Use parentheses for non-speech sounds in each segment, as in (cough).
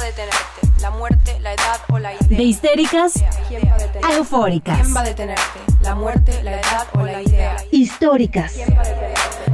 va a detenerte? ¿La muerte, la edad o la idea? De histéricas ¿Quién va a a eufóricas. ¿Quién va a detenerte? ¿La muerte, la edad o la idea? Históricas.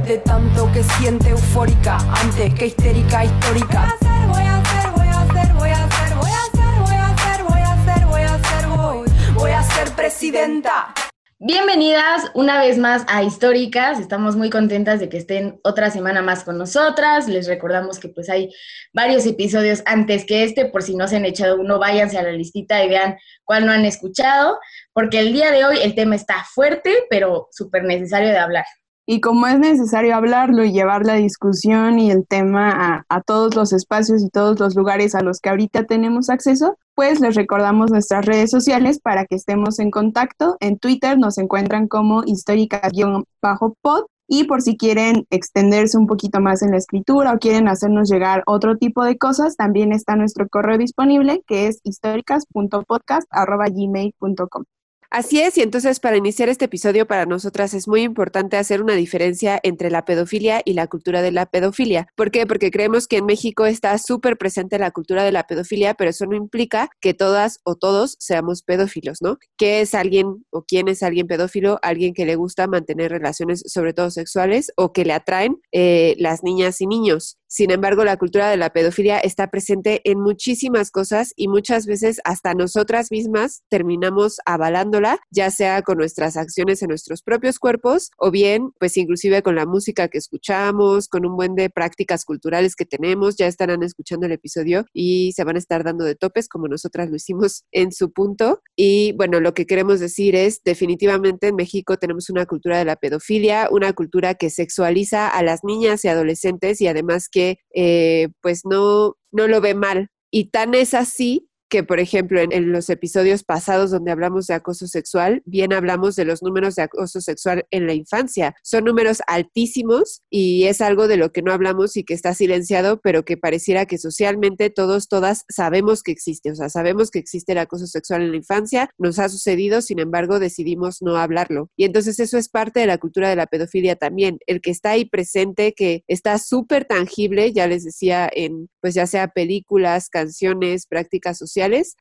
De tanto que siente eufórica antes que histérica histórica. Voy a hacer, voy a hacer, voy a hacer, voy a hacer, voy a hacer, voy a hacer, voy a hacer, voy, voy a ser presidenta. Bienvenidas una vez más a Históricas. Estamos muy contentas de que estén otra semana más con nosotras. Les recordamos que pues hay varios episodios antes que este, por si no se han echado uno, váyanse a la listita y vean cuál no han escuchado, porque el día de hoy el tema está fuerte, pero súper necesario de hablar. Y como es necesario hablarlo y llevar la discusión y el tema a, a, todos los espacios y todos los lugares a los que ahorita tenemos acceso, pues les recordamos nuestras redes sociales para que estemos en contacto. En Twitter nos encuentran como histórica-pod y por si quieren extenderse un poquito más en la escritura o quieren hacernos llegar otro tipo de cosas, también está nuestro correo disponible que es históricas.podcast.gmail.com. Así es, y entonces para iniciar este episodio para nosotras es muy importante hacer una diferencia entre la pedofilia y la cultura de la pedofilia. ¿Por qué? Porque creemos que en México está súper presente la cultura de la pedofilia, pero eso no implica que todas o todos seamos pedófilos, ¿no? ¿Qué es alguien o quién es alguien pedófilo? Alguien que le gusta mantener relaciones, sobre todo sexuales, o que le atraen eh, las niñas y niños. Sin embargo, la cultura de la pedofilia está presente en muchísimas cosas y muchas veces hasta nosotras mismas terminamos avalándola, ya sea con nuestras acciones en nuestros propios cuerpos o bien, pues inclusive con la música que escuchamos, con un buen de prácticas culturales que tenemos, ya estarán escuchando el episodio y se van a estar dando de topes como nosotras lo hicimos en su punto. Y bueno, lo que queremos decir es, definitivamente en México tenemos una cultura de la pedofilia, una cultura que sexualiza a las niñas y adolescentes y además que eh, pues no, no lo ve mal. Y tan es así que, por ejemplo, en, en, los episodios pasados donde hablamos de acoso sexual, bien hablamos de los números de acoso sexual en la infancia. Son números altísimos y es algo de lo que no hablamos y que está silenciado, pero que pareciera que socialmente todos, todas sabemos que existe. O sea, sabemos que existe el acoso sexual en la infancia, nos ha sucedido, sin embargo, decidimos no hablarlo. Y entonces eso es parte de la cultura de la pedofilia también, el que está ahí presente, que está súper tangible, ya les decía, en pues ya sea películas, canciones, prácticas sociales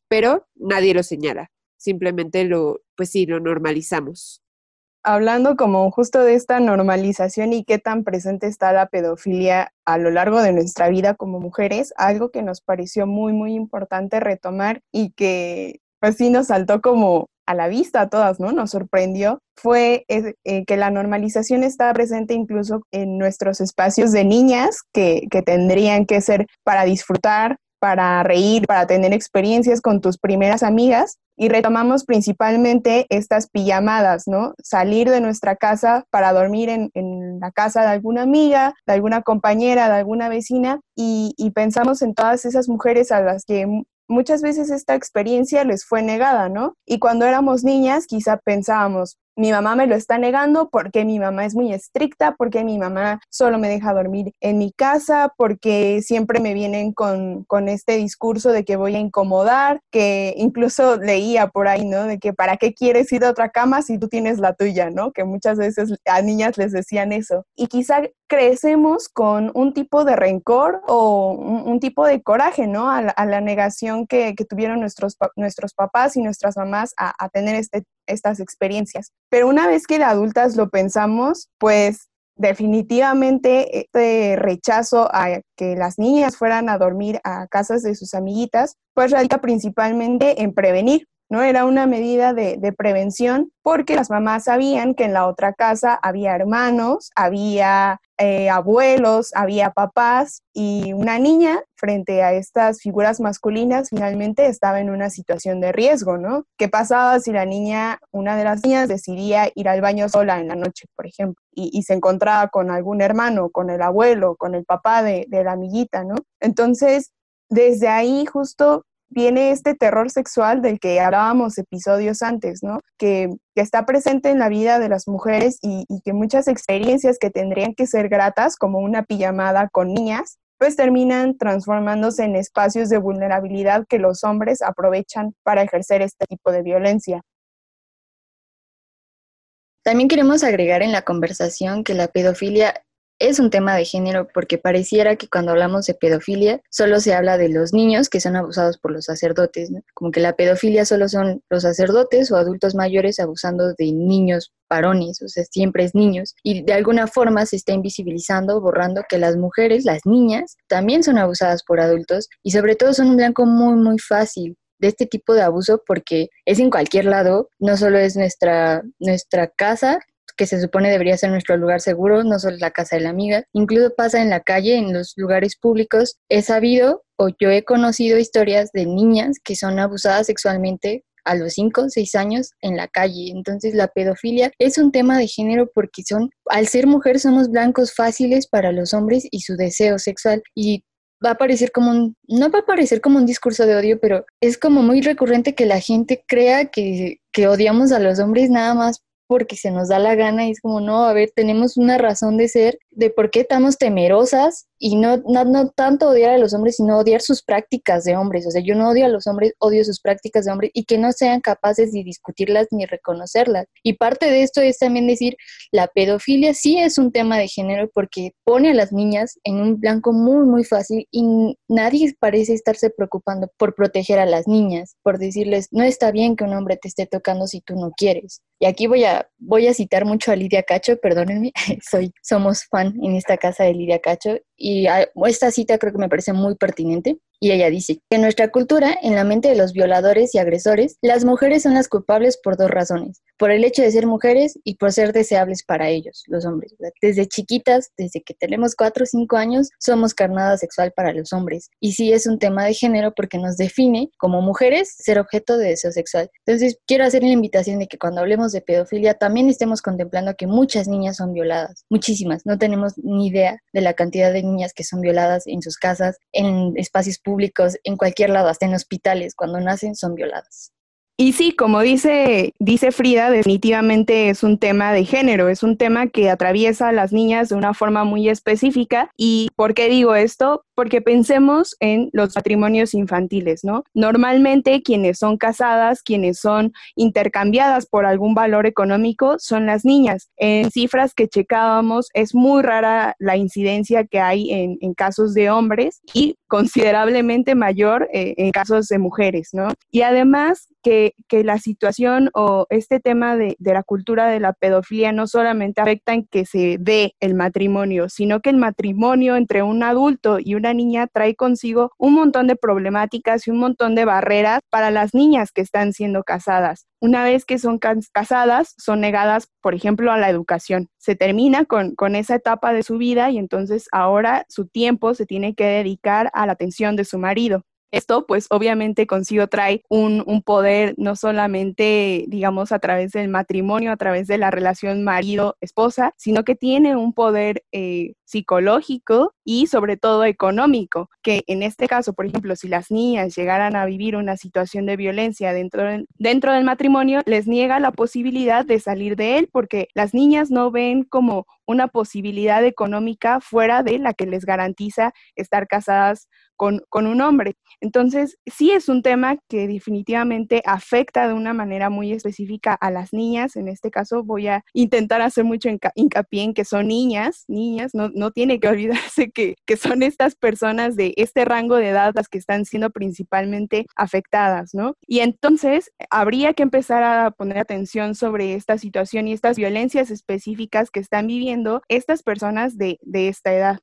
pero nadie lo señala. Simplemente lo, pues sí, lo normalizamos. Hablando como justo de esta normalización y qué tan presente está la pedofilia a lo largo de nuestra vida como mujeres, algo que nos pareció muy, muy importante retomar y que pues sí nos saltó como a la vista a todas, ¿no? Nos sorprendió, fue eh, que la normalización está presente incluso en nuestros espacios de niñas que, que tendrían que ser para disfrutar, para reír, para tener experiencias con tus primeras amigas y retomamos principalmente estas pijamadas, ¿no? Salir de nuestra casa para dormir en, en la casa de alguna amiga, de alguna compañera, de alguna vecina y, y pensamos en todas esas mujeres a las que muchas veces esta experiencia les fue negada, ¿no? Y cuando éramos niñas quizá pensábamos, mi mamá me lo está negando porque mi mamá es muy estricta, porque mi mamá solo me deja dormir en mi casa, porque siempre me vienen con, con, este discurso de que voy a incomodar, que incluso leía por ahí, ¿no? De que para qué quieres ir a otra cama si tú tienes la tuya, ¿no? Que muchas veces a niñas les decían eso. Y quizá crecemos con un tipo de rencor o un, tipo de coraje, ¿no? A la, a la negación que, que, tuvieron nuestros, nuestros papás y nuestras mamás a, a tener este estas experiencias. Pero una vez que de adultas lo pensamos, pues definitivamente este rechazo a que las niñas fueran a dormir a casas de sus amiguitas, pues radica principalmente en prevenir. ¿No? Era una medida de, de, prevención porque las mamás sabían que en la otra casa había hermanos, había eh, abuelos, había papás y una niña frente a estas figuras masculinas finalmente estaba en una situación de riesgo, ¿no? ¿Qué pasaba si la niña, una de las niñas, decidía ir al baño sola en la noche, por ejemplo, y, y se encontraba con algún hermano, con el abuelo, con el papá de, de la amiguita, ¿no? Entonces, desde ahí justo viene este terror sexual del que hablábamos episodios antes, ¿no? Que, que está presente en la vida de las mujeres y, y, que muchas experiencias que tendrían que ser gratas, como una pijamada con niñas, pues terminan transformándose en espacios de vulnerabilidad que los hombres aprovechan para ejercer este tipo de violencia. También queremos agregar en la conversación que la pedofilia es un tema de género porque pareciera que cuando hablamos de pedofilia solo se habla de los niños que son abusados por los sacerdotes, como que la pedofilia solo son los sacerdotes o adultos mayores abusando de niños varones, o sea, siempre es niños. Y de alguna forma se está invisibilizando, borrando que las mujeres, las niñas, también son abusadas por adultos y sobre todo son un blanco muy, muy fácil de este tipo de abuso porque es en cualquier lado, no solo es nuestra, nuestra casa, que se supone debería ser nuestro lugar seguro, no solo la casa de la amiga, incluso pasa en la calle, en los lugares públicos. He sabido o yo he conocido historias de niñas que son abusadas sexualmente a los 5 o 6 años en la calle. Entonces la pedofilia es un tema de género porque son, al ser mujer somos blancos fáciles para los hombres y su deseo sexual. Y va a parecer como un, no va a parecer como un discurso de odio, pero es como muy recurrente que la gente crea que, que odiamos a los hombres nada más porque se nos da la gana y es como, no, a ver, tenemos una razón de ser, de por qué estamos temerosas y no, no, no, tanto odiar a los hombres, sino odiar sus prácticas de hombres. O sea, yo no odio a los hombres, odio sus prácticas de hombres y que no sean capaces de discutirlas ni reconocerlas. Y parte de esto es también decir, la pedofilia sí es un tema de género porque pone a las niñas en un blanco muy, muy fácil y nadie parece estarse preocupando por proteger a las niñas, por decirles, no está bien que un hombre te esté tocando si tú no quieres. Y aquí voy a, voy a citar mucho a Lidia Cacho, perdónenme, (laughs) soy, somos en esta casa de Lidia Cacho y ah, esta cita creo que me parece muy pertinente. Y ella dice, en nuestra cultura, en la mente de los violadores y agresores, las mujeres son las culpables por dos razones, por el hecho de ser mujeres y por ser deseables para ellos, los hombres. Desde chiquitas, desde que tenemos cuatro o cinco años, somos carnada sexual para los hombres. Y sí es un tema de género porque nos define como mujeres ser objeto de deseo sexual. Entonces, quiero hacer la invitación de que cuando hablemos de pedofilia también estemos contemplando que muchas niñas son violadas, muchísimas. No tenemos ni idea de la cantidad de niñas que son violadas en sus casas, en espacios públicos, en cualquier lado, hasta en hospitales, cuando nacen son violadas. Y sí, como dice, dice Frida, definitivamente es un tema de género, es un tema que atraviesa a las niñas de una forma muy específica. ¿Y por qué digo esto? Porque pensemos en los matrimonios infantiles, ¿no? Normalmente quienes son casadas, quienes son intercambiadas por algún valor económico, son las niñas. En cifras que checábamos, es muy rara la incidencia que hay en, casos de hombres y considerablemente mayor eh, en casos de mujeres, ¿no? Y además, que, la situación o este tema de, la cultura de la pedofilia no solamente afecta en que se dé el matrimonio, sino que el matrimonio entre un adulto y una niña trae consigo un montón de problemáticas y un montón de barreras para las niñas que están siendo casadas. Una vez que son casadas, son negadas, por ejemplo, a la educación. Se termina con, con esa etapa de su vida y entonces ahora su tiempo se tiene que dedicar a la atención de su marido. Esto pues obviamente consigo trae un, poder no solamente digamos a través del matrimonio, a través de la relación marido-esposa, sino que tiene un poder eh, psicológico y sobre todo económico, que en este caso, por ejemplo, si las niñas llegaran a vivir una situación de violencia dentro, dentro del matrimonio, les niega la posibilidad de salir de él porque las niñas no ven como una posibilidad económica fuera de la que les garantiza estar casadas con, un hombre. Entonces, sí es un tema que definitivamente afecta de una manera muy específica a las niñas. En este caso voy a intentar hacer mucho hincapié en que son niñas, niñas, no, no tiene que (laughs) olvidarse que, que son estas personas de este rango de edad las que están siendo principalmente afectadas, ¿no? Y entonces habría que empezar a poner atención sobre esta situación y estas violencias específicas que están viviendo estas personas de, de esta edad.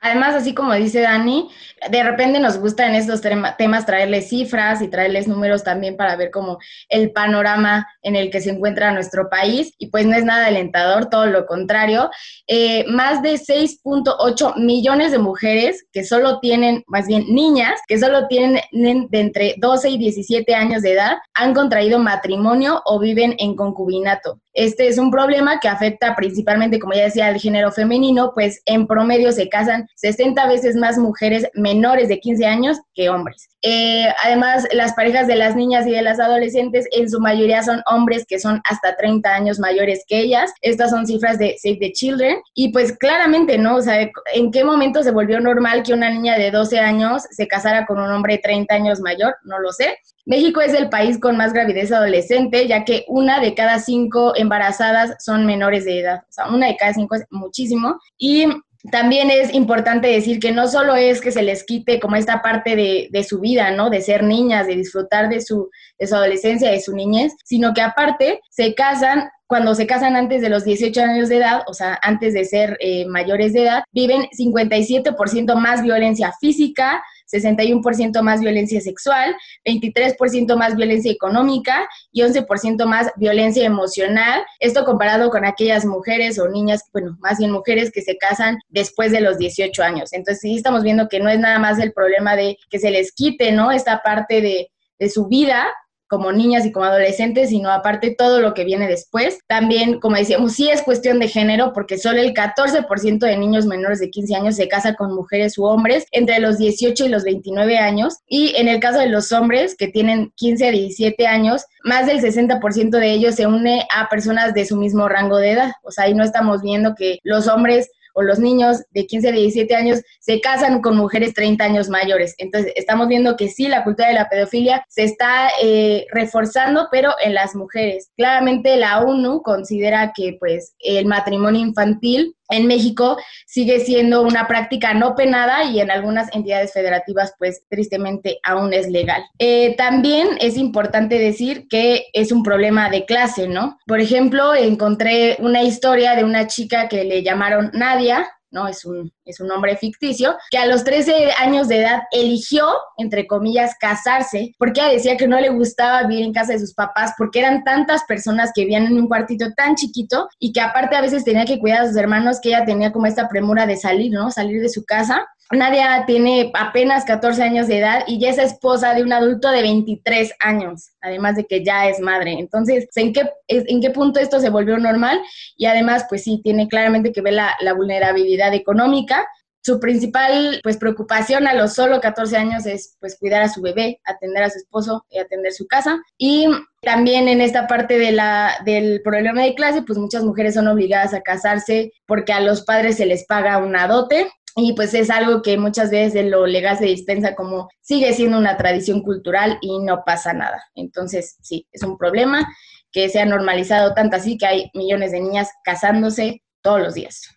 Además, así como dice Dani, de repente nos gusta en estos temas traerles cifras y traerles números también para ver como el panorama en el que se encuentra nuestro país y pues no es nada alentador, todo lo contrario. Eh, más de 6.8 millones de mujeres que solo tienen, más bien niñas, que solo tienen de entre 12 y 17 años de edad, han contraído matrimonio o viven en concubinato. Este es un problema que afecta principalmente, como ya decía, al género femenino, pues en promedio se casan 60 veces más mujeres menores de 15 años que hombres. Eh, además, las parejas de las niñas y de las adolescentes en su mayoría son hombres que son hasta 30 años mayores que ellas. Estas son cifras de Save the Children. Y pues claramente, ¿no? O sea, ¿en qué momento se volvió normal que una niña de 12 años se casara con un hombre de 30 años mayor? No lo sé. México es el país con más gravidez adolescente, ya que una de cada cinco embarazadas son menores de edad. O sea, una de cada cinco es muchísimo. Y también es importante decir que no solo es que se les quite como esta parte de, de su vida, ¿no? De ser niñas, de disfrutar de su, de su adolescencia, de su niñez, sino que aparte se casan cuando se casan antes de los 18 años de edad, o sea, antes de ser eh, mayores de edad, viven 57% más violencia física, 61% más violencia sexual, 23% más violencia económica y 11% más violencia emocional. Esto comparado con aquellas mujeres o niñas, bueno, más bien mujeres que se casan después de los 18 años. Entonces sí estamos viendo que no es nada más el problema de que se les quite, ¿no? Esta parte de, de su vida, como niñas y como adolescentes, sino aparte todo lo que viene después. También, como decíamos, sí es cuestión de género, porque solo el 14% de niños menores de 15 años se casa con mujeres u hombres entre los 18 y los 29 años. Y en el caso de los hombres que tienen 15 a 17 años, más del 60% de ellos se une a personas de su mismo rango de edad. O sea, ahí no estamos viendo que los hombres o los niños de 15 a 17 años se casan con mujeres 30 años mayores. Entonces, estamos viendo que sí, la cultura de la pedofilia se está eh, reforzando, pero en las mujeres. Claramente la ONU considera que pues el matrimonio infantil en México sigue siendo una práctica no penada y en algunas entidades federativas pues tristemente aún es legal. Eh, también es importante decir que es un problema de clase, ¿no? Por ejemplo, encontré una historia de una chica que le llamaron Nadia, ¿no? Es un, es un hombre ficticio, que a los 13 años de edad eligió, entre comillas, casarse, porque decía que no le gustaba vivir en casa de sus papás, porque eran tantas personas que vivían en un cuartito tan chiquito y que aparte a veces tenía que cuidar a sus hermanos, que ella tenía como esta premura de salir, ¿no? Salir de su casa. Nadia tiene apenas 14 años de edad y ya es esposa de un adulto de 23 años, además de que ya es madre. Entonces, ¿en qué, en qué punto esto se volvió normal? Y además, pues sí, tiene claramente que ver la, vulnerabilidad económica. Su principal pues, preocupación a los solo 14 años es pues, cuidar a su bebé, atender a su esposo y atender su casa. Y también en esta parte de del problema de clase, pues muchas mujeres son obligadas a casarse porque a los padres se les paga una dote y pues es algo que muchas veces de lo legal se dispensa como sigue siendo una tradición cultural y no pasa nada. Entonces, sí, es un problema que se ha normalizado tanto así que hay millones de niñas casándose todos los días.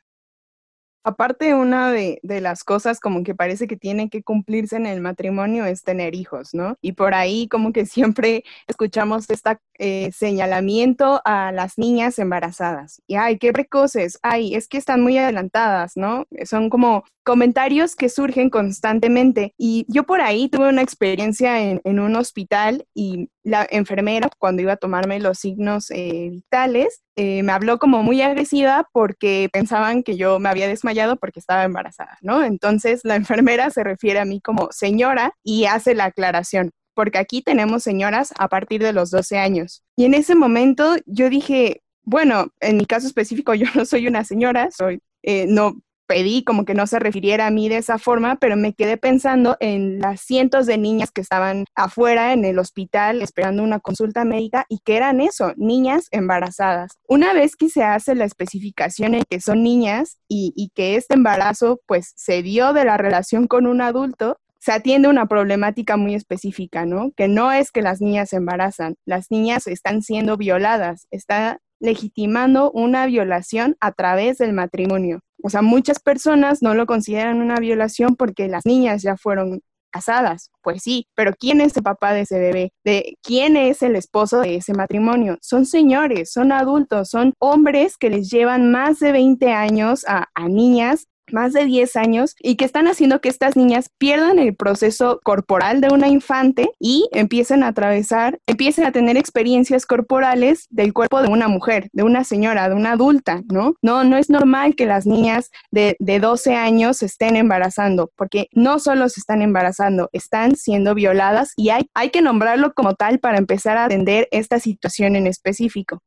Aparte, una de, de, las cosas como que parece que tiene que cumplirse en el matrimonio es tener hijos, ¿no? Y por ahí como que (laughs) siempre escuchamos este señalamiento a las niñas embarazadas. Y, ay, qué precoces, ay, es que están muy adelantadas, ¿no? Son como comentarios que surgen constantemente. Y yo por ahí tuve una experiencia en, en un hospital y la enfermera, cuando iba a tomarme los signos eh, vitales, eh, me habló como muy agresiva porque pensaban que yo me había desmayado porque estaba embarazada, ¿no? Entonces la (laughs) enfermera se refiere a mí como señora y hace la aclaración porque aquí tenemos señoras a partir de los 12 años. Y en ese momento yo dije, bueno, en mi caso específico (laughs) yo no soy una señora, soy, eh, no pedí como que no se refiriera a mí de esa forma, pero me quedé pensando en las cientos de niñas que estaban afuera en el hospital esperando una consulta médica y que eran eso, niñas embarazadas. Una vez que se hace la especificación en que son niñas y, que este embarazo pues se dio de la relación con un adulto, se atiende una problemática muy específica, ¿no? Que no es que las niñas se embarazan, las niñas están siendo violadas, está legitimando una violación a través del matrimonio. O sea, muchas personas no lo consideran una violación porque las niñas ya fueron casadas. Pues sí, pero ¿quién es el papá de ese bebé? ¿De quién es el esposo de ese matrimonio? Son señores, son adultos, son hombres que les llevan más de 20 años a, a niñas más de 10 años y que están haciendo que estas niñas pierdan el proceso corporal de una infante y empiecen a atravesar, empiecen a tener experiencias corporales del cuerpo de una mujer, de una señora, de una adulta, ¿no? No, no es normal que las niñas de, de 12 años se estén embarazando, porque no solo se están embarazando, están siendo violadas y hay, hay que nombrarlo como tal para empezar a atender esta situación en específico.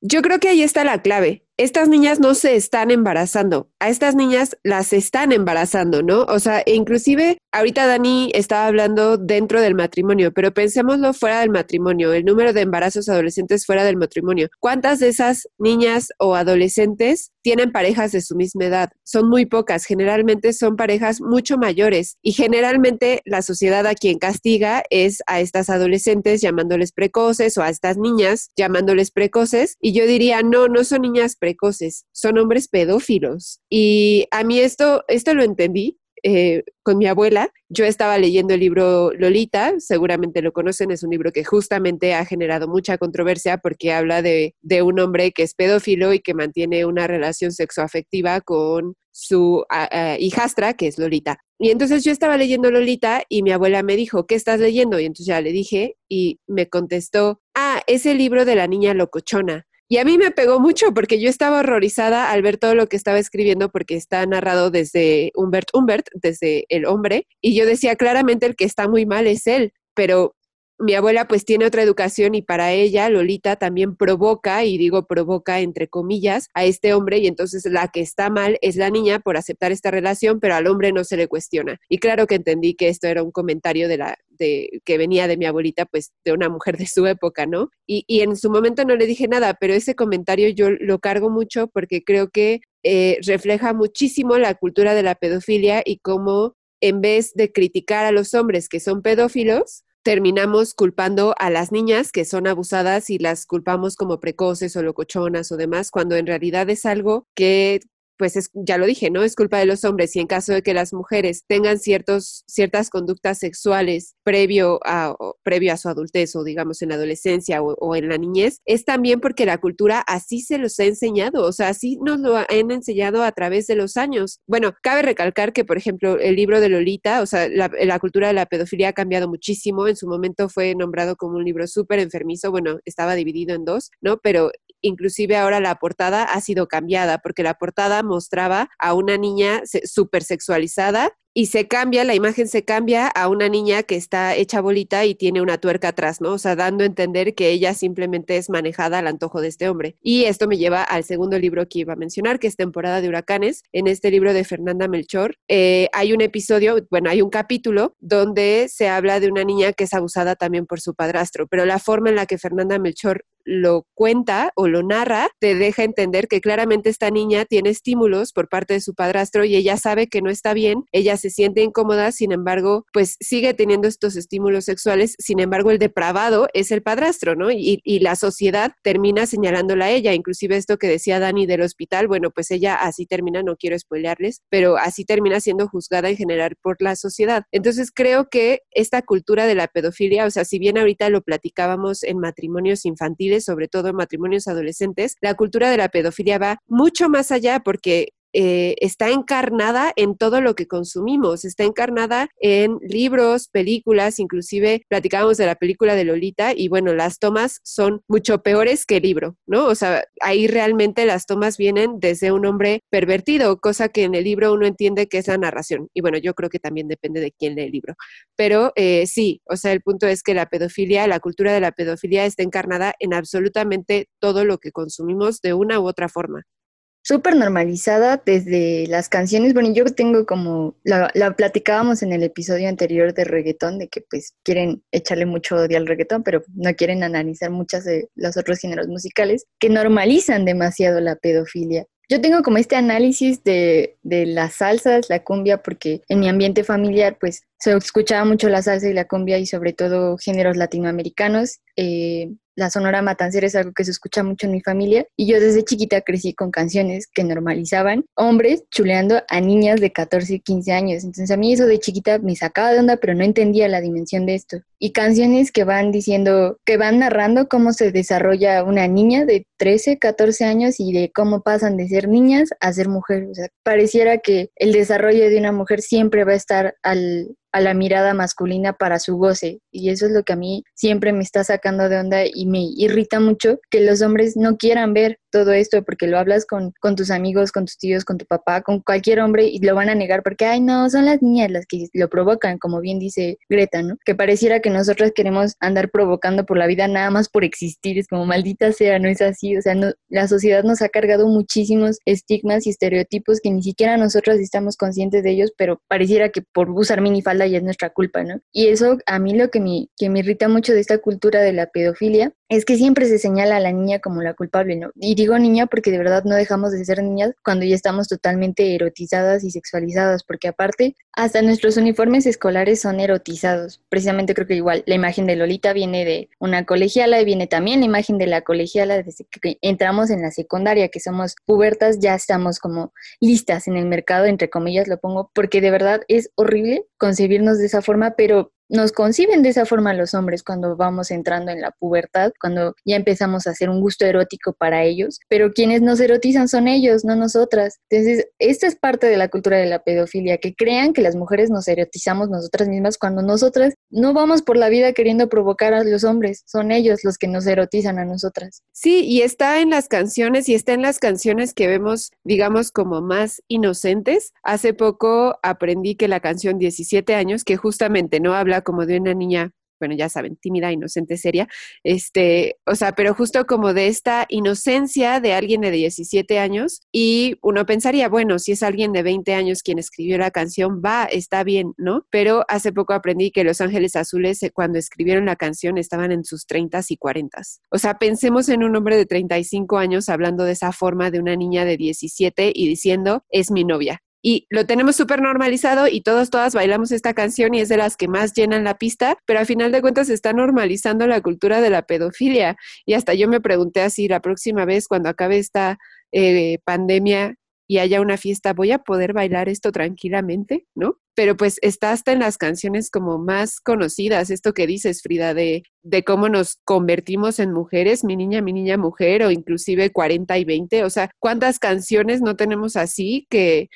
Yo creo que ahí está la clave estas niñas no se están embarazando, a estas niñas las están embarazando, ¿no? O sea, e inclusive ahorita Dani estaba hablando dentro del matrimonio, pero pensémoslo fuera del matrimonio, el número de embarazos adolescentes fuera del matrimonio. ¿Cuántas de esas niñas o adolescentes tienen parejas de su misma edad? Son muy pocas, generalmente son parejas mucho mayores y generalmente la sociedad a quien castiga es a estas adolescentes llamándoles precoces o a estas niñas llamándoles precoces y yo diría, no, no son niñas precoces, son hombres pedófilos. Y a mí esto, esto lo entendí eh, con mi abuela. Yo estaba leyendo el libro Lolita, seguramente lo conocen, es un libro que justamente ha generado mucha controversia porque habla de, de un hombre que es pedófilo y que mantiene una relación sexoafectiva con su hijastra, que es Lolita. Y entonces yo estaba leyendo Lolita y mi abuela me dijo, ¿qué estás leyendo? Y entonces ya le dije y me contestó, ah, es el libro de la niña locochona. Y a mí me pegó mucho porque yo estaba horrorizada al ver todo lo que estaba escribiendo porque está narrado desde Humbert Humbert, desde el hombre, y yo decía claramente el que está muy mal es él, pero mi abuela pues tiene otra educación y para ella Lolita también provoca, y digo provoca entre comillas, a este hombre y entonces la que está mal es la niña por aceptar esta relación, pero al hombre no se le cuestiona. Y claro que entendí que esto era un comentario de la de que venía de mi abuelita, pues de una mujer de su época, ¿no? Y, en su momento no le dije nada, pero ese comentario yo lo cargo mucho porque creo que eh, refleja muchísimo la cultura de la pedofilia y cómo en vez de criticar a los hombres que son pedófilos, terminamos culpando a las niñas que son abusadas y las culpamos como precoces o locochonas o demás, cuando en realidad es algo que pues es, ya lo dije, ¿no? Es culpa de los hombres y en caso de que las mujeres tengan ciertos, ciertas conductas sexuales previo a, previo a su adultez o digamos en la adolescencia o, en la niñez, es también porque la cultura así se los ha enseñado, o sea, así nos lo han enseñado a través de los años. Bueno, cabe recalcar que, por ejemplo, el libro de Lolita, o sea, la, la cultura de la pedofilia ha cambiado muchísimo, en su momento fue nombrado como un libro súper enfermizo, bueno, estaba dividido en dos, ¿no? Pero inclusive ahora la portada ha sido cambiada porque la portada mostraba a una niña súper sexualizada y se cambia, la imagen se cambia a una niña que está hecha bolita y tiene una tuerca atrás, ¿no? O sea, dando a entender que ella simplemente es manejada al antojo de este hombre. Y esto me lleva al segundo libro que iba a mencionar, que es Temporada de Huracanes. En este libro de Fernanda Melchor eh, hay un episodio, bueno, hay un capítulo donde se habla de una niña que es abusada también por su padrastro, pero la forma en la que Fernanda Melchor lo cuenta o lo narra, te deja entender que claramente esta niña tiene estímulos por parte de su padrastro y ella sabe que no está bien, ella se siente incómoda, sin embargo, pues sigue teniendo estos estímulos sexuales, sin embargo, el depravado es el padrastro, ¿no? Y, la sociedad termina señalándola a ella, inclusive esto que decía Dani del hospital, bueno, pues ella así termina, no quiero spoilearles, pero así termina siendo juzgada en general por la sociedad. Entonces creo que esta cultura de la pedofilia, o sea, si bien ahorita lo platicábamos en matrimonios infantiles, sobre todo en matrimonios adolescentes, la cultura de la pedofilia va mucho más allá porque eh, está encarnada en todo lo que consumimos, está encarnada en libros, películas, inclusive platicábamos de la película de Lolita y bueno, las tomas son mucho peores que el libro, ¿no? O sea, ahí realmente las tomas vienen desde un hombre pervertido, cosa que en el libro uno entiende que es la narración. Y bueno, yo creo que también depende de quién lee el libro. Pero eh, sí, o sea, el punto es que la pedofilia, la cultura de la pedofilia está encarnada en absolutamente todo lo que consumimos de una u otra forma súper normalizada desde las canciones. Bueno, yo tengo como, la, la, platicábamos en el episodio anterior de reggaetón, de que pues quieren echarle mucho odio al reggaetón, pero no quieren analizar muchas de los otros géneros musicales que normalizan demasiado la pedofilia. Yo tengo como este análisis de, de las salsas, la cumbia, porque en mi ambiente familiar pues se escuchaba mucho la salsa y la cumbia y sobre todo géneros latinoamericanos. Eh, la sonora matancera es algo que se escucha mucho en mi familia y yo desde chiquita crecí con canciones que normalizaban hombres chuleando a niñas de 14 y 15 años. Entonces a mí eso de chiquita me sacaba de onda, pero no entendía la dimensión de esto. Y canciones que van diciendo, que van narrando cómo se desarrolla una niña de 13, 14 años y de cómo pasan de ser niñas a ser mujeres. O sea, pareciera que el desarrollo de una mujer siempre va a estar al, a la mirada masculina para su goce. Y eso es lo que a mí siempre me está sacando de onda y me irrita mucho que los hombres no quieran ver todo esto, porque lo hablas con, con tus amigos, con tus tíos, con tu papá, con cualquier hombre y lo van a negar porque, ay, no, son las niñas las que lo provocan, como bien dice Greta, ¿no? Que pareciera que nosotras queremos andar provocando por la vida nada más por existir, es como maldita sea, no es así, o sea, no, la sociedad nos ha cargado muchísimos estigmas y estereotipos que ni siquiera nosotras estamos conscientes de ellos, pero pareciera que por usar minifalda ya es nuestra culpa, ¿no? Y eso a mí lo que me, que me irrita mucho de esta cultura de la pedofilia es que siempre se señala a la niña como la culpable, ¿no? Y digo niña porque de verdad no dejamos de ser niñas cuando ya estamos totalmente erotizadas y sexualizadas, porque aparte, hasta nuestros uniformes escolares son erotizados. Precisamente creo que igual la imagen de Lolita viene de una colegiala y viene también la imagen de la colegiala desde que entramos en la secundaria, que somos pubertas, ya estamos como listas en el mercado, entre comillas lo pongo, porque de verdad es horrible concebirnos de esa forma, pero nos conciben de esa forma los hombres cuando vamos entrando en la pubertad, cuando ya empezamos a hacer un gusto erótico para ellos, pero quienes nos erotizan son ellos, no nosotras. Entonces, esta es parte de la cultura de la pedofilia, que crean que las mujeres nos erotizamos nosotras mismas cuando nosotras no vamos por la vida queriendo provocar a los hombres, son ellos los que nos erotizan a nosotras. Sí, y está en las canciones y está en las canciones que vemos, digamos, como más inocentes. Hace poco aprendí que la canción 17 años, que justamente no habla como de una niña bueno, ya saben, tímida, inocente, seria, este, o sea, pero justo como de esta inocencia de alguien de 17 años y uno pensaría, bueno, si es alguien de 20 años quien escribió la canción, va, está bien, ¿no? Pero hace poco aprendí que Los Ángeles Azules eh, cuando escribieron la canción estaban en sus 30 y 40. O sea, pensemos en un hombre de 35 años hablando de esa forma de una niña de 17 y diciendo, es mi novia y lo tenemos súper normalizado y todos, todas bailamos esta canción y es de las que más llenan la pista, pero al final de cuentas está normalizando la cultura de la pedofilia. Y hasta yo me pregunté así, la próxima vez cuando acabe esta eh, pandemia y haya una fiesta, ¿voy a poder bailar esto tranquilamente? ¿No? Pero pues está hasta en las canciones como más conocidas, esto que dices, Frida, de, de cómo nos convertimos en mujeres, mi niña, mi niña mujer, o inclusive 40 y 20, o sea, ¿cuántas canciones no tenemos así que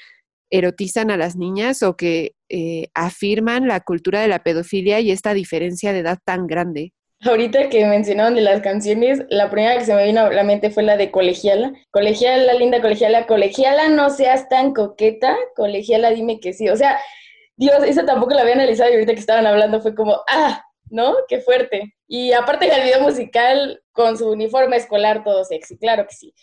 erotizan a las niñas o que eh, afirman la cultura de la pedofilia y esta diferencia de edad tan grande. Ahorita que mencionaron de las canciones, la primera que se me vino a la mente fue la de Colegiala. Colegiala, linda colegiala, colegiala, no seas tan coqueta, colegiala, dime que sí. O sea, Dios, esa tampoco la había analizado y ahorita que estaban hablando fue como, ah, ¿no? Qué fuerte. Y aparte del video musical con su uniforme escolar todo sexy, claro que sí.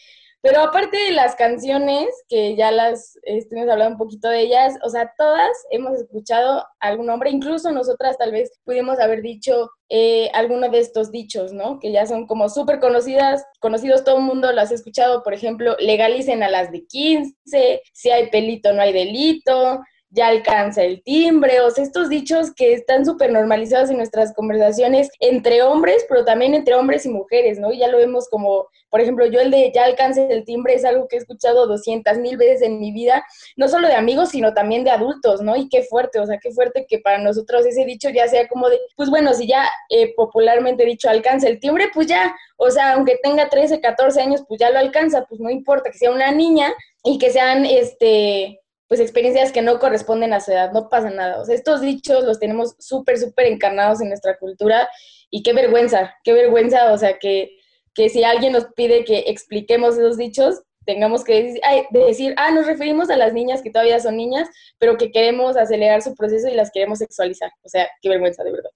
Pero aparte de las canciones, que ya las estuvimos hablando un poquito de ellas, o sea, todas hemos escuchado algún nombre, incluso nosotras tal vez pudimos haber dicho eh, alguno de estos dichos, ¿no? Que ya son como súper conocidas, conocidos, todo el mundo las ha escuchado, por ejemplo, legalicen a las de 15, si hay pelito no hay delito, ya alcanza el timbre, o sea, estos dichos que están súper normalizados en nuestras conversaciones entre hombres, pero también entre hombres y mujeres, ¿no? Y ya lo vemos como, por ejemplo, yo el de ya alcanza el timbre es algo que he escuchado 200 mil veces en mi vida, no solo de amigos, sino también de adultos, ¿no? Y qué fuerte, o sea, qué fuerte que para nosotros ese dicho ya sea como de, pues bueno, si ya eh, popularmente dicho alcanza el timbre, pues ya, o sea, aunque tenga 13, 14 años, pues ya lo alcanza, pues no importa que sea una niña y que sean, este, pues experiencias que no corresponden a su edad, no pasa nada. O sea, estos dichos los tenemos súper, súper encarnados en nuestra cultura y qué vergüenza, qué vergüenza, o sea, que, que si alguien nos pide que expliquemos esos dichos, tengamos que decir, decir, ah, nos referimos a las niñas que todavía son niñas, pero que queremos acelerar su proceso y las queremos sexualizar. O sea, qué vergüenza, de verdad.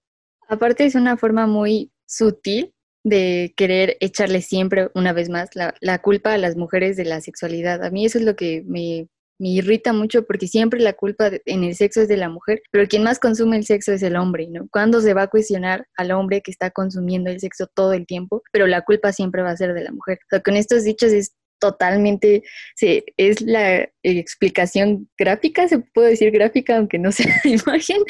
Aparte es una forma muy sutil de querer echarle siempre, una vez más, la, la culpa a las mujeres de la sexualidad. A mí eso es lo que me me irrita mucho porque siempre la culpa en el sexo es de la mujer, pero quien más consume el sexo es el hombre, ¿no? ¿Cuándo se va a cuestionar al hombre que está consumiendo el sexo todo el tiempo? Pero la culpa siempre va a ser de la mujer. O con estos dichos es totalmente, sí, es la explicación gráfica, se puede decir gráfica, aunque no sea (laughs) imagen,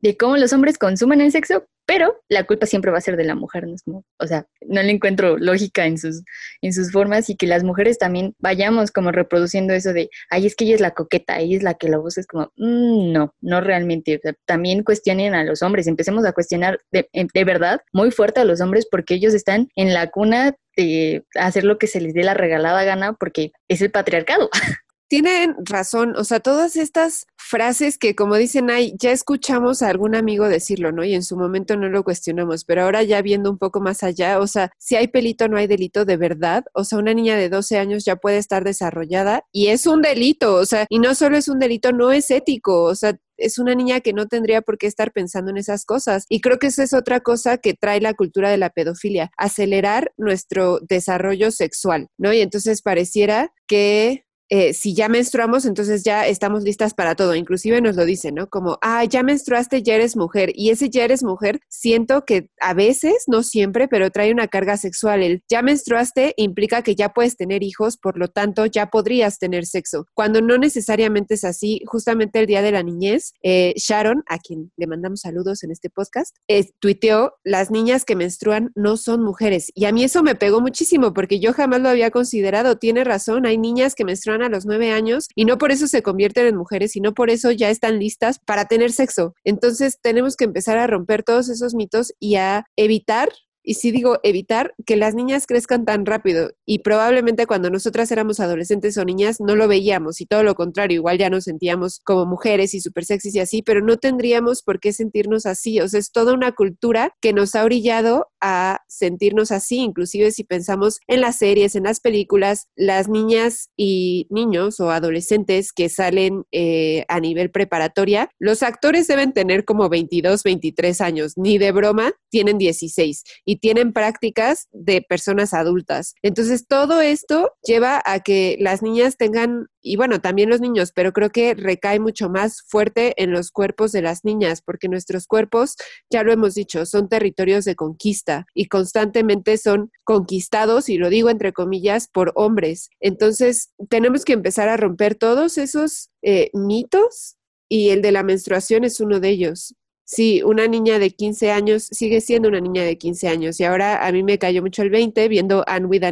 de cómo los hombres consumen el sexo, pero la culpa siempre va a ser de la mujer, ¿no? Es como, o sea, no le encuentro lógica en sus, en sus formas y que las mujeres también vayamos como reproduciendo eso de, ay, es que ella es la coqueta, ella es la que lo busca, es como, mm, no, no realmente. también cuestionen a los hombres, empecemos a cuestionar de, de verdad muy fuerte a los hombres porque ellos están en la cuna de hacer lo que se les dé la regalada gana porque es el patriarcado. (laughs) tienen razón, o sea, todas estas frases que como dicen ahí, ya escuchamos a algún amigo decirlo, ¿no? Y en su momento no lo cuestionamos, pero ahora ya viendo un poco más allá, o sea, si hay pelito no hay delito de verdad, o sea, una niña de 12 años ya puede estar desarrollada y es un delito, o sea, y no solo es un delito, no es ético, o sea, es una niña que no tendría por qué estar pensando en esas cosas. Y creo que esa es otra cosa que trae la cultura de la pedofilia, acelerar nuestro desarrollo sexual, ¿no? Y entonces pareciera que eh, si ya menstruamos, entonces ya estamos listas para todo. Inclusive nos lo dicen, ¿no? Como, ah, ya menstruaste, ya eres mujer. Y ese ya eres mujer, siento que a veces, no siempre, pero trae una carga sexual. El ya menstruaste implica que ya puedes tener hijos, por lo tanto, ya podrías tener sexo. Cuando no necesariamente es así, justamente el día de la niñez, eh, Sharon, a quien le mandamos saludos en este podcast, eh, tuiteó, las niñas que menstruan no son mujeres. Y a mí eso me pegó muchísimo porque yo jamás lo había considerado. Tiene razón, hay niñas que menstruan a los nueve años y no por eso se convierten en mujeres, sino por eso ya están listas para tener sexo. Entonces tenemos que empezar a romper todos esos mitos y a evitar y sí digo evitar que las niñas crezcan tan rápido y probablemente cuando nosotras éramos adolescentes o niñas no lo veíamos y todo lo contrario, igual ya nos sentíamos como mujeres y súper sexys y así, pero no tendríamos por qué sentirnos así, o sea, es toda una cultura que nos ha orillado a sentirnos así, inclusive si pensamos en las series, en las películas, las niñas y niños o adolescentes que salen eh, a nivel preparatoria, los actores deben tener como 22, 23 años, ni de broma, tienen 16 y tienen prácticas de personas adultas. Entonces, todo esto lleva a que las niñas tengan, y bueno, también los niños, pero creo que recae mucho más fuerte en los cuerpos de las niñas, porque nuestros cuerpos, ya lo hemos dicho, son territorios de conquista y constantemente son conquistados, y lo digo entre comillas, por hombres. Entonces, tenemos que empezar a romper todos esos eh, mitos y el de la menstruación es uno de ellos. Sí, una niña de 15 años sigue siendo una niña de 15 años y ahora a mí me cayó mucho el 20 viendo Anne with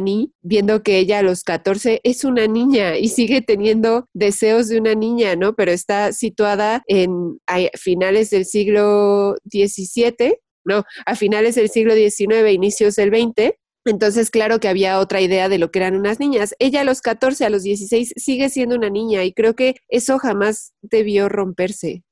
viendo que ella a los 14 es una niña y sigue teniendo deseos de una niña, ¿no? Pero está situada en finales del siglo XVII, no, a finales del siglo XIX, inicios del XX, entonces, claro que había otra idea de lo que eran unas niñas. Ella a los 14, a los 16 sigue siendo una niña y creo que eso jamás debió romperse.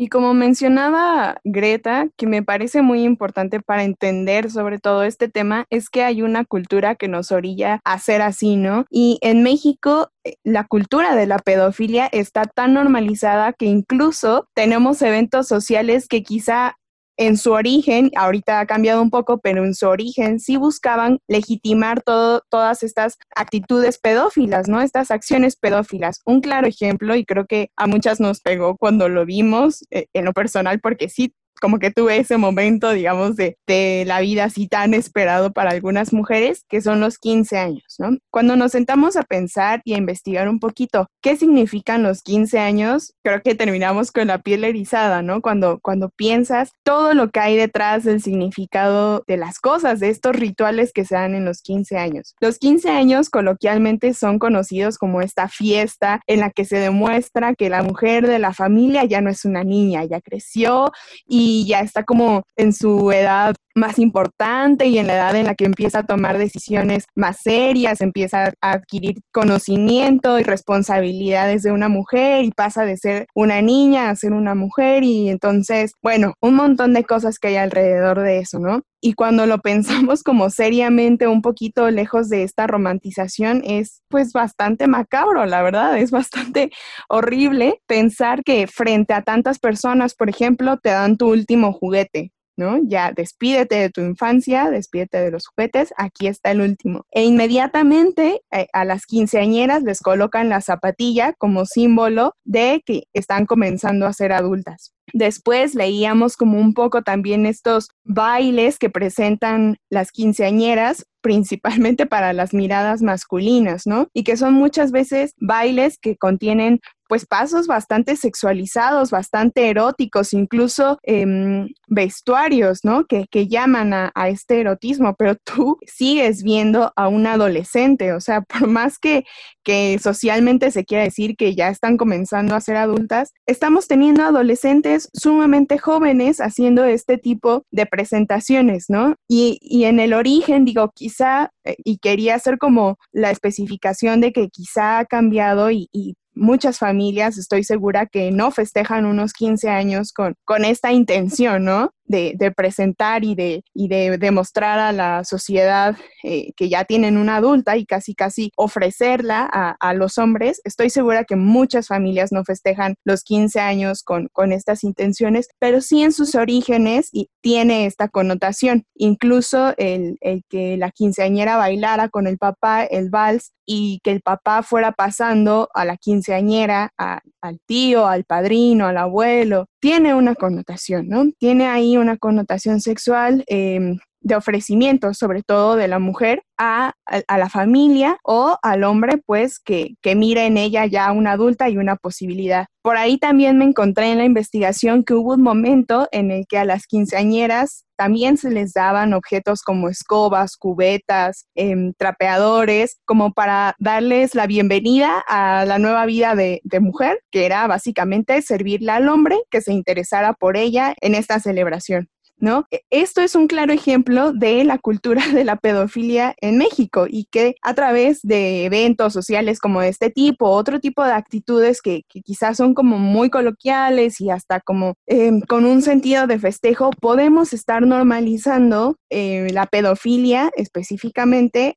Y como mencionaba Greta, que me parece muy importante para entender sobre todo este tema, es que hay una cultura que nos orilla a ser así, ¿no? Y en México eh, la cultura de la pedofilia está tan normalizada que incluso tenemos eventos sociales que quizá en su origen, ahorita ha cambiado un poco, pero en su origen sí buscaban legitimar todo, todas estas actitudes pedófilas, ¿no? Estas acciones pedófilas. Un claro ejemplo, y creo que a muchas nos pegó cuando lo vimos eh, en lo personal, porque sí como que tuve ese momento, digamos, de, de, la vida así tan esperado para algunas mujeres, que son los 15 años, ¿no? Cuando nos sentamos a pensar y a investigar un poquito qué significan los 15 años, creo que terminamos con la piel erizada, ¿no? Cuando, cuando piensas todo lo que hay detrás del significado de las cosas, de estos rituales que se dan en los 15 años. Los 15 años coloquialmente son conocidos como esta fiesta en la que se demuestra que la mujer de la familia ya no es una niña, ya creció y y ya está como en su edad más importante y en la edad en la que empieza a tomar decisiones más serias, empieza a adquirir conocimiento y responsabilidades de una mujer y pasa de ser una niña a ser una mujer y entonces, bueno, un montón de cosas que hay alrededor de eso, ¿no? Y cuando lo (laughs) pensamos como seriamente un poquito lejos de esta romantización, es pues bastante macabro, la verdad, es bastante horrible pensar que frente a tantas personas, por ejemplo, te dan tu último juguete, ¿no? Ya despídete de tu infancia, despídete de los juguetes, aquí está el último. E inmediatamente eh, a las quinceañeras les colocan la zapatilla como símbolo de que están comenzando a ser adultas. Después leíamos como un poco también estos bailes que presentan las quinceañeras principalmente para las miradas masculinas, ¿no? Y que son muchas veces bailes que contienen pues pasos bastante sexualizados, bastante eróticos, incluso em, vestuarios, ¿no? Que, llaman a, a, este erotismo, pero (laughs) tú sigues viendo a un adolescente, o sea, por más que, que socialmente se quiera decir que ya están comenzando a ser adultas, estamos teniendo adolescentes sumamente jóvenes haciendo este tipo de presentaciones, ¿no? Y, y en el origen, digo, quizá, eh, y quería hacer como la especificación de que quizá ha cambiado y muchas familias, estoy segura que no festejan unos 15 años con, con esta intención, ¿no? De, presentar y de, y de demostrar a la sociedad eh, que ya tienen una adulta y casi casi ofrecerla a, los hombres. Estoy segura que muchas familias no festejan los 15 años con, con estas intenciones, pero sí en sus orígenes y tiene esta connotación. Incluso el, el que la quinceañera bailara con el papá el vals y que el papá fuera pasando a la quinceañera, al tío, al padrino, al abuelo, tiene una connotación, ¿no? Tiene ahí una connotación sexual em, de ofrecimiento, sobre todo de la mujer, a, la familia o al hombre, pues que, que mire en ella ya una adulta y una posibilidad. Por ahí también me encontré en la investigación que hubo un momento en el que a las quinceañeras también se les daban objetos como escobas, cubetas, em, trapeadores, como para darles la bienvenida a la nueva vida de, de mujer, que era básicamente servirle al hombre que se interesara por ella en esta celebración. ¿No? E, esto es un claro ejemplo de la cultura de la pedofilia en México y que a través de eventos sociales como este tipo, otro tipo de actitudes que, quizás son como muy coloquiales y hasta como em, con un sentido de festejo, podemos estar normalizando eh, la pedofilia específicamente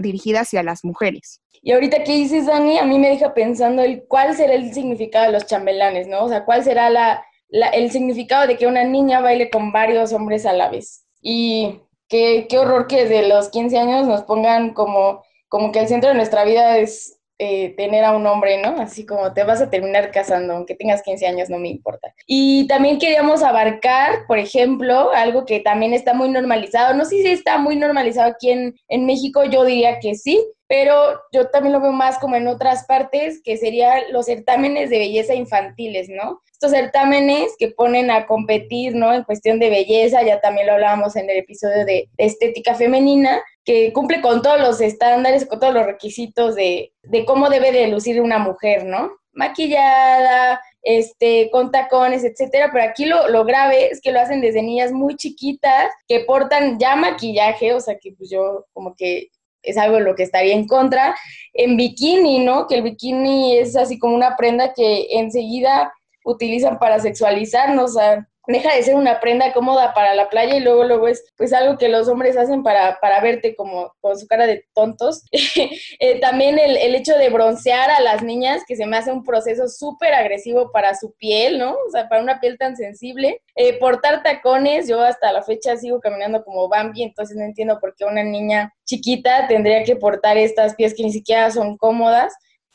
dirigida hacia las mujeres. Y ahorita que dices, Dani, a mí me deja pensando el cuál será el significado de los chambelanes, ¿no? O sea, cuál será la el significado de que una niña baile con varios hombres a la vez. Y qué, horror que desde los 15 años nos pongan como, como que el centro de nuestra vida es eh, tener a un hombre, ¿no? Así como te vas a terminar casando, aunque tengas 15 años, no me importa. Y también queríamos abarcar, por ejemplo, algo que también está muy normalizado. No sé si está muy normalizado aquí en, en México, yo diría que sí, pero yo también lo veo más como en otras partes, que serían los certámenes de belleza infantiles, ¿no? Estos certámenes que ponen a competir, ¿no? En cuestión de belleza, ya también lo hablábamos en el episodio de estética femenina, que cumple con todos los estándares, con todos los requisitos de, cómo debe de lucir una mujer, ¿no? Maquillada, este, con tacones, etcétera, pero aquí lo, lo, grave es que lo hacen desde niñas muy chiquitas que portan ya maquillaje, o sea que pues yo como que es algo lo que estaría en contra. En bikini, ¿no? Que el bikini es así como una prenda que enseguida utilizan para sexualizarnos, o sea, deja de ser una prenda cómoda para la playa y luego luego es pues algo que los hombres hacen para, para verte como con su cara de tontos. (laughs) Eh, también el, el, hecho de broncear a las niñas, que se me hace un proceso súper agresivo para su piel, ¿no? O sea, para una piel tan sensible. Eh, portar tacones, yo hasta la fecha sigo caminando como Bambi, entonces no entiendo por qué una niña chiquita tendría que portar estas pies que ni siquiera son cómodas.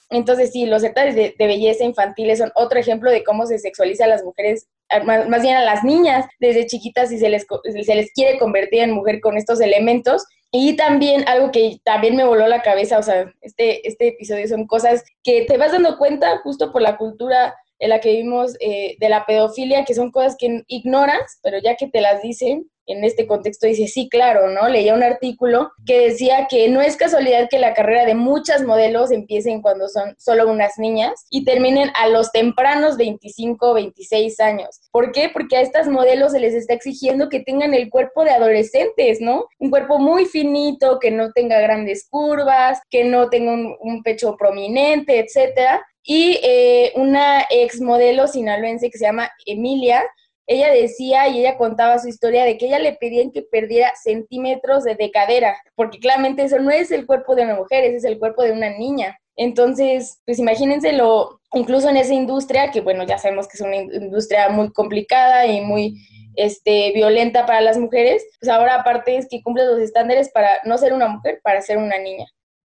Entonces, sí, los certámenes de, belleza infantiles son otro ejemplo de cómo se sexualiza a las mujeres, más, bien a las niñas desde chiquitas y se les, se les quiere convertir en mujer con estos elementos. Y también algo que también me voló la cabeza, o sea, este, este episodio son cosas que te vas dando cuenta justo por la cultura en la que vivimos eh, de la pedofilia, que son cosas que ignoras, pero ya que te las dicen, en este contexto dice, sí, claro, ¿no? Leía un artículo que decía que no es casualidad que la carrera de muchas modelos empiecen cuando son solo unas niñas y terminen a los tempranos 25, 26 años. ¿Por qué? Porque a estas modelos se les está exigiendo que tengan el cuerpo de adolescentes, ¿no? Un cuerpo muy finito, que no tenga grandes curvas, que no tenga un, pecho prominente, etcétera. Y eh, una ex modelo sinaloense que se llama Emilia, ella decía y ella contaba su historia de que ella le pedían que perdiera centímetros de, cadera, porque claramente eso no es el cuerpo de una mujer, ese es el cuerpo de una niña. Entonces, pues imagínense lo, incluso en esa industria, que bueno, ya sabemos que es una industria muy complicada y muy este, violenta para las mujeres, pues ahora aparte es que cumple los estándares para no ser una mujer, para ser una niña.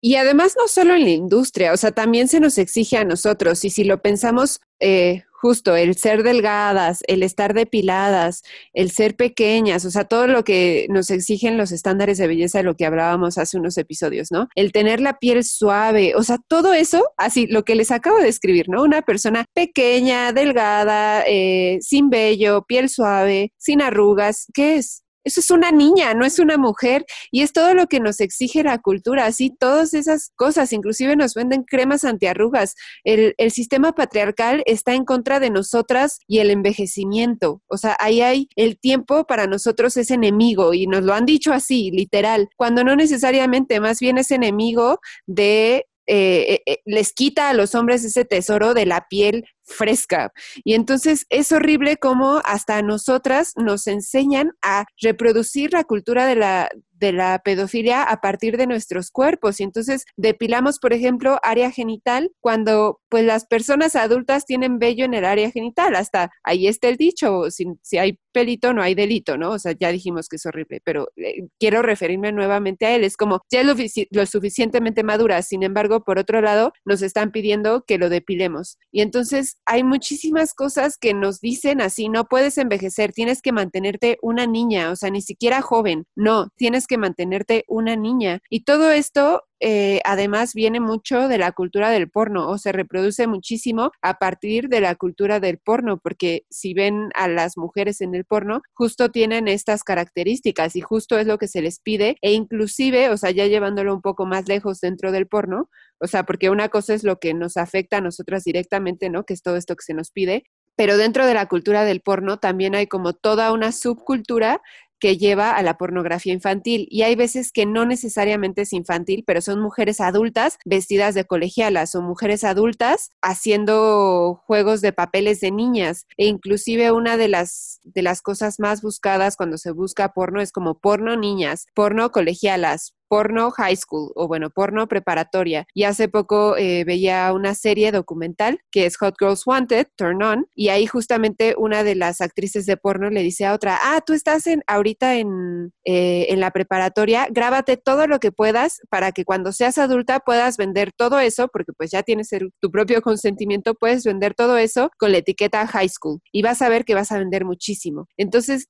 Y además no solo en la industria, o sea, también se nos exige a nosotros. Y si lo pensamos eh, justo, el ser delgadas, el estar depiladas, el ser pequeñas, o sea, todo lo que nos exigen los estándares de belleza de lo que hablábamos hace unos episodios, ¿no? El tener la piel suave, o sea, todo eso, así, lo que les acabo de escribir, ¿no? Una persona pequeña, delgada, eh, sin vello, piel suave, sin arrugas, ¿qué es? Eso es una niña, no es una mujer. Y es todo lo que nos exige la cultura. Así, todas esas cosas, inclusive nos venden cremas antiarrugas. El, sistema patriarcal está en contra de nosotras y el envejecimiento. O sea, ahí hay el tiempo para nosotros es enemigo y nos lo han dicho así, literal, cuando no necesariamente, más bien es enemigo de eh, eh, les quita a los hombres ese tesoro de la piel fresca. Y entonces es horrible como hasta nosotras nos enseñan a reproducir la cultura de la, de la pedofilia a partir de nuestros cuerpos. Y entonces depilamos, por ejemplo, área genital cuando pues las personas adultas tienen vello en el área genital. Hasta ahí está el dicho, si, si hay pelito no hay delito, ¿no? O sea, ya dijimos que es horrible, pero eh, quiero referirme nuevamente a él. Es como, ya es lo, lo suficientemente madura, sin embargo, por otro lado, nos están pidiendo que lo depilemos. Y entonces hay muchísimas cosas que nos dicen así, no puedes envejecer, tienes que mantenerte una niña, o sea, ni siquiera joven, no, tienes que mantenerte una niña. Y todo esto eh, además viene mucho de la cultura del porno o se reproduce muchísimo a partir de la cultura del porno, porque si ven a las mujeres en el porno, justo tienen estas características y justo es lo que se les pide e inclusive, o sea, ya llevándolo un poco más lejos dentro del porno, o sea, porque una cosa es lo que nos afecta a nosotras directamente, ¿no? Que es todo esto que se nos pide, pero dentro de la cultura del porno también hay como toda una subcultura que lleva a la pornografía infantil. Y hay veces que no necesariamente es infantil, pero son mujeres adultas vestidas de colegialas o mujeres adultas haciendo juegos de papeles de niñas. E inclusive una de las, de las cosas más buscadas cuando se busca porno es como porno niñas, porno colegialas, porno high school o bueno, porno preparatoria. Y hace poco eh, veía una serie documental que es Hot Girls Wanted, Turn On, y ahí justamente una de las actrices de porno le dice a otra, ah, tú estás en, ahorita en, eh, en la preparatoria, grábate todo lo que puedas para que cuando seas adulta puedas vender todo eso, porque pues ya tienes tu propio consentimiento, puedes vender todo eso con la etiqueta high school y vas a ver que vas a vender muchísimo. Entonces,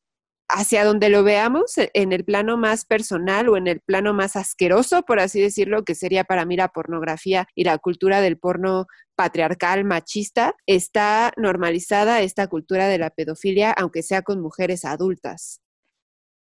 hacia donde lo veamos, e, en el plano más personal o en el plano más asqueroso, por así decirlo, que sería para mí la pornografía y la cultura del porno patriarcal, machista, está normalizada esta cultura de la pedofilia, aunque sea con mujeres adultas.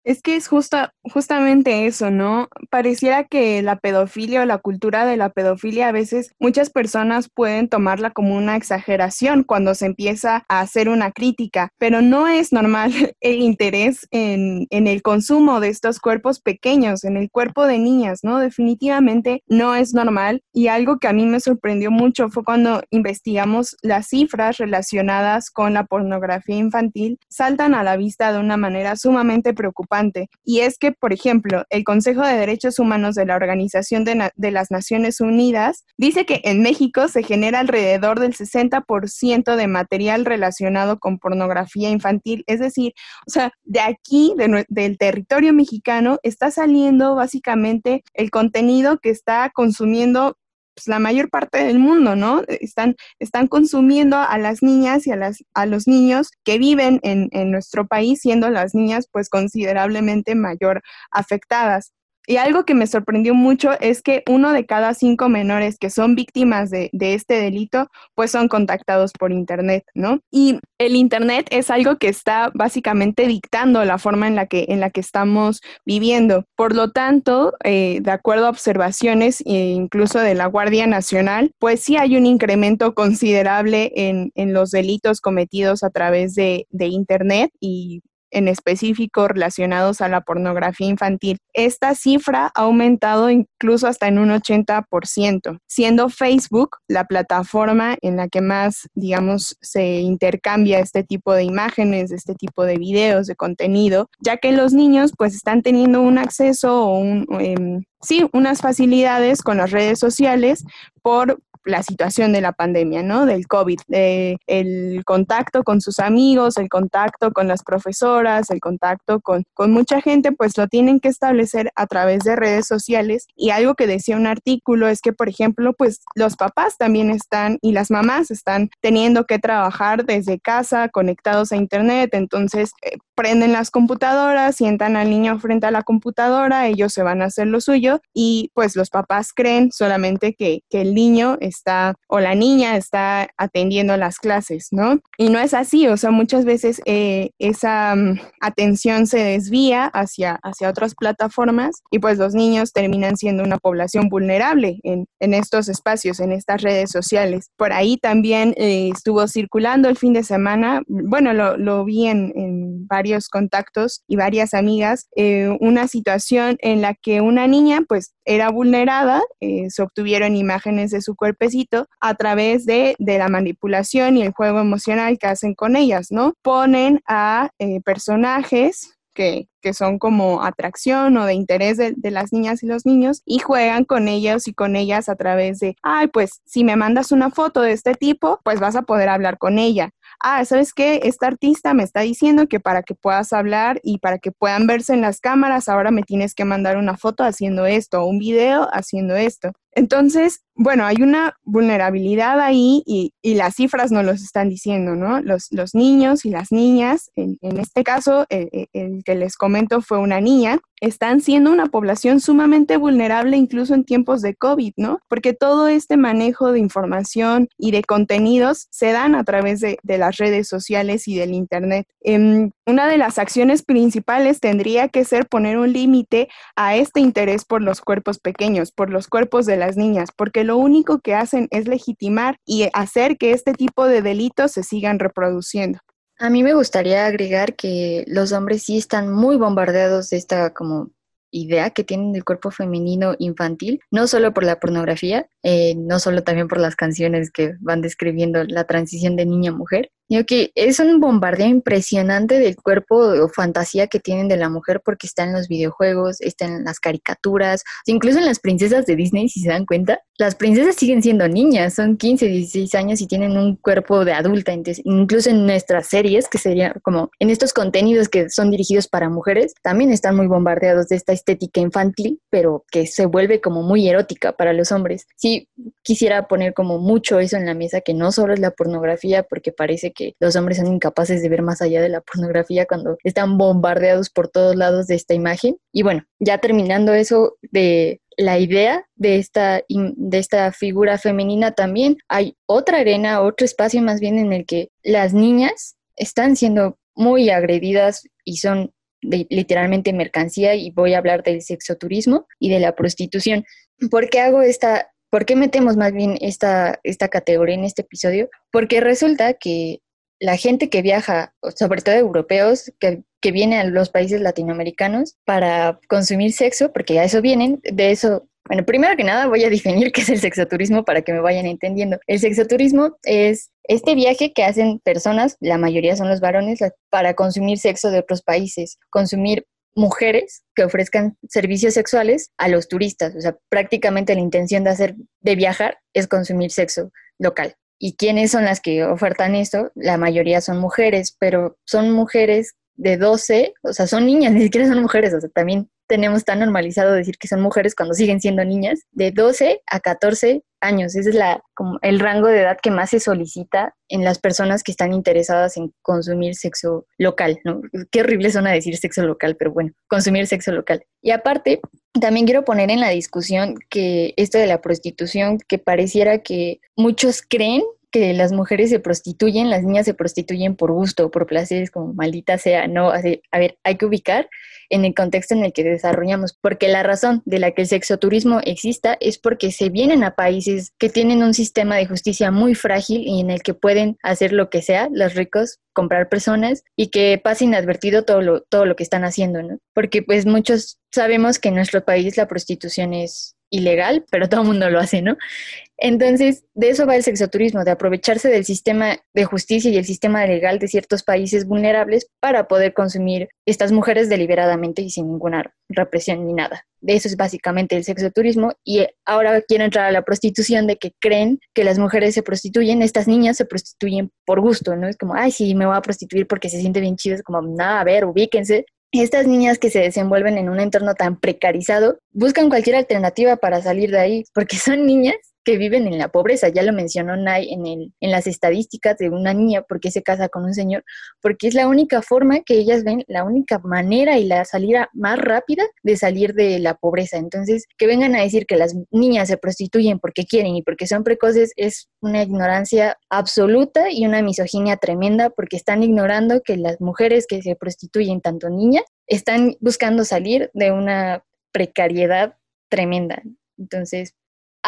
Es que es justa, justamente eso, ¿no? Pareciera que la pedofilia o la cultura de la pedofilia a veces muchas personas pueden tomarla como una exageración cuando se empieza a hacer una crítica, pero no es normal (laughs) el interés en, en el consumo de estos cuerpos pequeños, en el cuerpo de niñas, ¿no? Definitivamente no es normal y algo que a mí me sorprendió mucho fue cuando investigamos las cifras relacionadas con la pornografía infantil, saltan a la vista de una manera sumamente preocupante y es que, por ejemplo, el Consejo de Derechos Humanos de la Organización de, de las Naciones Unidas dice que en México se genera alrededor del 60% de material relacionado con pornografía infantil. Es decir, o sea, de aquí, del territorio mexicano, está saliendo básicamente el contenido que está consumiendo pues, la mayor parte del mundo, ¿no? Están, están consumiendo a las niñas y a, las, a los niños que viven en, en nuestro país, siendo las niñas pues considerablemente mayor afectadas. Y algo que me sorprendió mucho es que uno de cada cinco menores que son víctimas de, este delito, pues son contactados por Internet, ¿no? Y el Internet es algo que está básicamente dictando la forma en la que, en la que estamos viviendo. Por lo tanto, eh, de acuerdo a observaciones e incluso de la Guardia Nacional, pues sí hay un incremento considerable en, los delitos cometidos a través de, de Internet y en específico relacionados a la pornografía infantil. Esta cifra ha aumentado incluso hasta en un 80%, siendo Facebook la plataforma en la que más, digamos, se intercambia este tipo de imágenes, este tipo de videos, de contenido, ya que los niños pues están teniendo un acceso o un... Em, sí, unas facilidades con las redes sociales por la situación de la pandemia, ¿no? Del COVID, el contacto con sus amigos, el contacto con las profesoras, el contacto con, con mucha gente, pues lo tienen que establecer a través de redes sociales. Y algo que decía un artículo es que, por ejemplo, pues los papás también están y las mamás están teniendo que trabajar desde casa, conectados a Internet, entonces eh, prenden las computadoras, sientan al niño frente a la computadora, ellos se van a hacer lo suyo y pues los papás creen solamente que, que el niño está o la niña está atendiendo las clases, ¿no? Y no es así, o sea, muchas veces eh, esa mm, atención se desvía hacia, hacia otras plataformas y pues los niños terminan siendo una población vulnerable en, en estos espacios, en estas redes sociales. Por ahí también eh, estuvo circulando el fin de semana, bueno, lo, lo vi en, en varios contactos y varias amigas eh, una situación en la que una niña pues era vulnerada, eh, se obtuvieron imágenes de su cuerpecito a través de, la manipulación y el juego emocional que hacen con ellas, ¿no? Ponen a eh, personajes que, que, son como atracción o de interés de, de, las niñas y los niños y juegan con ellos y con ellas a través de, ay, pues si me mandas una foto de este tipo, pues vas a poder hablar con ella ah, ¿sabes qué? Esta artista me está diciendo que para que puedas hablar y para que puedan verse en las cámaras, ahora me tienes que mandar una foto haciendo esto, o un video haciendo esto. Entonces, bueno, hay una vulnerabilidad ahí y, las cifras no los están diciendo, ¿no? Los, niños y las niñas, en, este caso, el, el, que les comento fue una niña, están siendo una población sumamente vulnerable incluso en tiempos de COVID, ¿no? Porque todo este manejo de información y de contenidos se dan a través de, las redes sociales y del Internet. Em, una de las acciones principales tendría que ser poner un límite a este interés por los cuerpos pequeños, por los cuerpos de las niñas, porque lo único que hacen es legitimar y hacer que este tipo de delitos se sigan reproduciendo. A mí me gustaría agregar que los hombres sí están muy bombardeados de esta como idea que tienen del cuerpo femenino infantil, no solo por la pornografía, eh, no solo también por las canciones que van describiendo la transición de niña a mujer, Digo que es un bombardeo impresionante del cuerpo o fantasía que tienen de la mujer porque está en los videojuegos, está en las caricaturas, incluso en las princesas de Disney, si se dan cuenta, las princesas siguen siendo niñas, son 15, 16 años y tienen un cuerpo de adulta, entonces incluso en nuestras series, que sería como en estos contenidos que son dirigidos para mujeres, también están muy bombardeados de esta estética infantil, pero que se vuelve como muy erótica para los hombres. Sí, quisiera poner como mucho eso en la mesa, que no solo es la pornografía, porque parece que los hombres son incapaces de ver más allá de la pornografía cuando están bombardeados por todos lados de esta imagen. Y bueno, ya terminando eso de la idea de esta, de esta figura femenina también, hay otra arena, otro espacio más bien en el que las niñas están siendo muy agredidas y son literalmente mercancía y voy a hablar del sexoturismo y de la prostitución. ¿Por qué hago esta, por qué metemos más bien esta, esta categoría en este episodio? Porque resulta que la gente que viaja, sobre todo europeos, que, que viene a los países latinoamericanos para consumir sexo, porque a eso vienen, de eso bueno, primero que nada voy a definir (laughs) qué es el sexoturismo para que me vayan entendiendo. El sexoturismo es este viaje que hacen personas, la mayoría son los varones, para consumir sexo de otros países, consumir mujeres que ofrezcan servicios sexuales a los turistas. O sea, prácticamente la intención de hacer, de viajar es consumir sexo local. ¿Y quiénes son las que ofertan esto? La mayoría son mujeres, pero son mujeres de 12, o sea, son niñas, (laughs) ni siquiera son mujeres, o sea, también tenemos tan normalizado decir que son mujeres cuando siguen siendo niñas, de 12 a 14 años. Ese es la, como el rango de edad que más se solicita en las personas que están interesadas en consumir sexo local, ¿no? Qué horrible suena decir sexo local, pero bueno, consumir sexo local. Y aparte, también quiero poner en la discusión que esto de la prostitución, que pareciera que muchos creen que las mujeres se prostituyen, las niñas se prostituyen por gusto, por placeres, como maldita sea, no, a ver, hay que ubicar en el contexto en el que desarrollamos, porque la razón de la que el sexoturismo exista es porque se vienen a países que tienen un sistema de justicia muy frágil y en el que pueden hacer lo que sea, los ricos comprar personas y que pase inadvertido todo lo, todo lo que están haciendo, ¿no? Porque pues muchos sabemos que en nuestro país la prostitución es ilegal, pero todo el mundo lo hace, ¿no? Entonces, de eso va el sexoturismo, de aprovecharse del sistema de justicia y el sistema legal de ciertos países vulnerables para poder consumir estas mujeres deliberadamente y sin ninguna represión ni nada. De eso es básicamente el sexoturismo y ahora quiero entrar a la prostitución de que creen que las mujeres se prostituyen, estas niñas se prostituyen por gusto, ¿no? Es como, ay, sí, me voy a prostituir porque se siente bien chido, es como, nada, a ver, ubíquense, estas niñas que se desenvuelven en un entorno tan precarizado buscan cualquier alternativa para salir de ahí, porque son niñas viven en la pobreza. Ya lo mencionó Nay en, el, en las estadísticas de una niña, porque se casa con un señor, porque es la única forma que ellas ven, la única manera y la salida más rápida de salir de la pobreza. Entonces, que vengan a decir que las niñas se prostituyen porque quieren y porque son precoces es una ignorancia absoluta y una misoginia tremenda, porque están ignorando que las mujeres que se prostituyen, tanto niñas, están buscando salir de una precariedad tremenda. Entonces,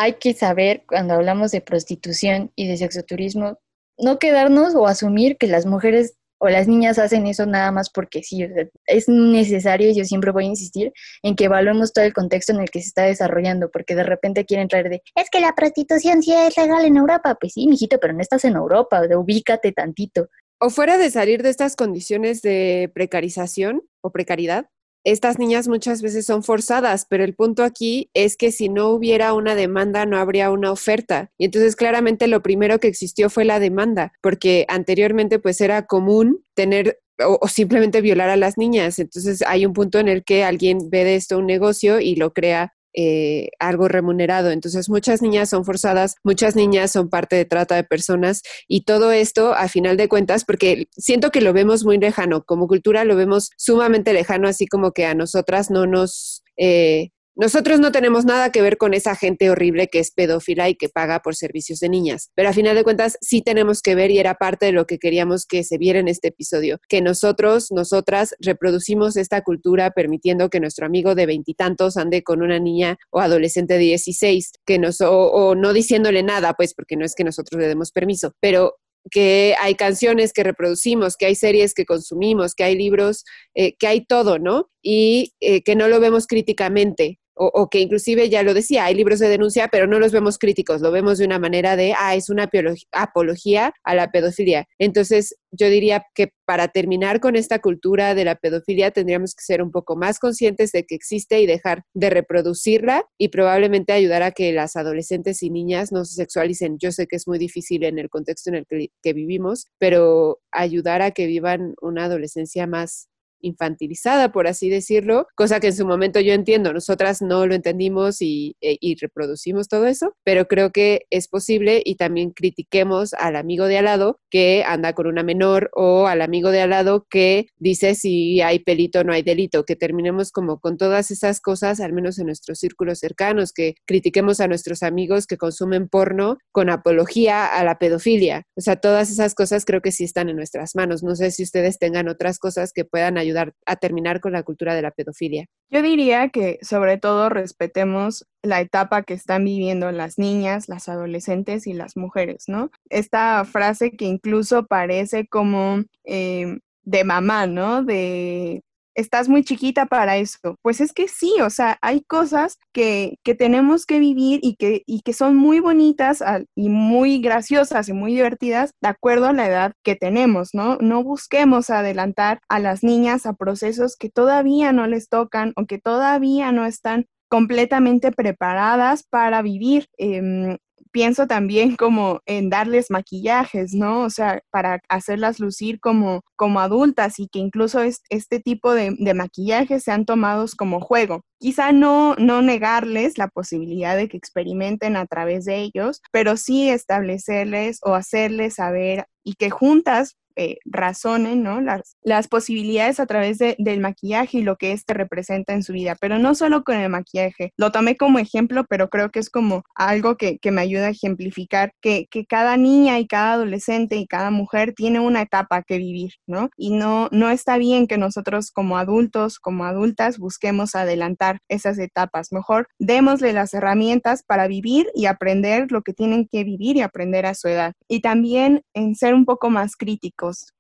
hay que saber cuando hablamos de prostitución y de sexoturismo, no quedarnos o asumir que las mujeres o las niñas hacen eso nada más porque sí. es necesario, y yo siempre voy a insistir, en que evaluemos todo el contexto en el que se está desarrollando, porque de repente quieren traer de, es que la prostitución sí es legal en Europa. Pues sí, mijito, pero no estás en Europa, de ubícate tantito. O fuera de salir de estas condiciones de precarización o precariedad, estas niñas muchas veces son forzadas, pero el punto aquí es que si no hubiera una demanda, no habría una oferta. Y entonces claramente lo primero que existió fue la demanda, porque anteriormente pues era común tener o, simplemente violar a las niñas. Entonces hay un punto en el que alguien ve de esto un negocio y lo crea eh, algo remunerado. Entonces, muchas niñas son forzadas, muchas niñas son parte de trata de personas y todo esto, a final de cuentas, porque siento que lo vemos muy lejano, como cultura lo vemos sumamente lejano, así como que a nosotras no nos... Eh, nosotros no tenemos nada que ver con esa gente horrible que es pedófila y que paga por servicios de niñas, pero a final de cuentas sí tenemos que ver y era parte de lo que queríamos que se viera en este episodio, que nosotros, nosotras reproducimos esta cultura permitiendo que nuestro amigo de veintitantos ande con una niña o adolescente de 16, que nos, o, no diciéndole nada, pues porque no es que nosotros le demos permiso, pero que hay canciones que reproducimos, que hay series que consumimos, que hay libros, eh, que hay todo, ¿no? Y eh, que no lo vemos críticamente o, que inclusive ya lo decía, hay libros de denuncia, pero no los vemos críticos, lo vemos de una manera de, ah, es una apología a la pedofilia. Entonces, yo diría que para terminar con esta cultura de la pedofilia tendríamos que ser un poco más conscientes de que existe y dejar de reproducirla y probablemente ayudar a que las adolescentes y niñas no se sexualicen. Yo sé que es muy difícil en el contexto en el que vivimos, pero ayudar a que vivan una adolescencia más infantilizada, por así decirlo, cosa que en su momento yo entiendo, nosotras no lo entendimos y, e, reproducimos todo eso, pero creo que es posible y también critiquemos al amigo de al lado que anda con una menor o al amigo de al lado que dice si hay pelito o no hay delito, que terminemos como con todas esas cosas, al menos en nuestros círculos cercanos, que critiquemos a nuestros amigos que consumen porno con apología a la pedofilia. O sea, todas esas cosas creo que sí están en nuestras manos. No sé si ustedes tengan otras cosas que puedan ayudar ayudar a terminar con la cultura de la pedofilia? Yo diría que sobre todo respetemos la etapa que están viviendo las niñas, las adolescentes y las mujeres, ¿no? Esta frase que incluso parece como eh, de mamá, ¿no? De estás muy chiquita para eso. Pues es que sí, o sea, hay cosas que, que tenemos que vivir y que, y que son muy bonitas y muy graciosas y muy divertidas de acuerdo a la edad que tenemos, ¿no? No busquemos adelantar a las niñas a procesos que todavía no les tocan o que todavía no están completamente preparadas para vivir. Em, pienso también como en darles maquillajes, ¿no? O sea, para hacerlas lucir como, como adultas y que incluso es, este tipo de, de maquillajes sean tomados como juego. Quizá no, no negarles la posibilidad de que experimenten a través de ellos, pero sí establecerles o hacerles saber y que juntas eh, razonen ¿no? las, posibilidades a través del maquillaje y lo que éste representa en su vida, pero no solo con el maquillaje. Lo tomé como ejemplo, pero creo que es como algo que, me ayuda a ejemplificar que, cada niña y cada adolescente y cada mujer tiene una etapa que vivir, ¿no? Y no, no está bien que nosotros como adultos, como adultas, busquemos adelantar esas etapas. Mejor démosle las herramientas para vivir y aprender lo que tienen que vivir y aprender a su edad. Y también en ser un poco más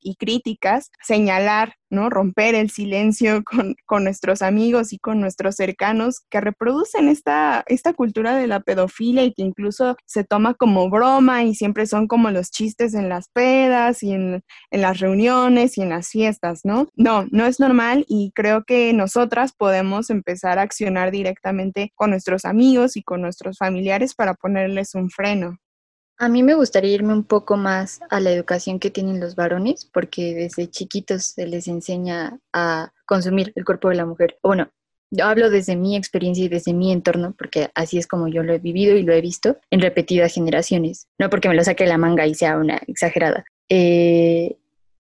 y críticas, señalar, ¿no? Romper el silencio (laughs) con, con, nuestros amigos y con nuestros cercanos que reproducen esta, esta cultura de la pedofilia y que incluso se toma como broma y siempre son como los chistes en las pedas y en, en las reuniones y en las fiestas, ¿no? No, no es normal y creo que nosotras podemos empezar a accionar directamente con nuestros amigos y con nuestros familiares para ponerles un freno. A mí me gustaría irme un poco más a la educación que tienen los varones, porque desde chiquitos se les enseña a consumir el cuerpo de la mujer. Bueno, yo hablo desde mi experiencia y desde mi entorno, porque así es como yo lo he vivido y lo he visto en repetidas generaciones. No porque me lo saque la manga y sea una exagerada. Eh,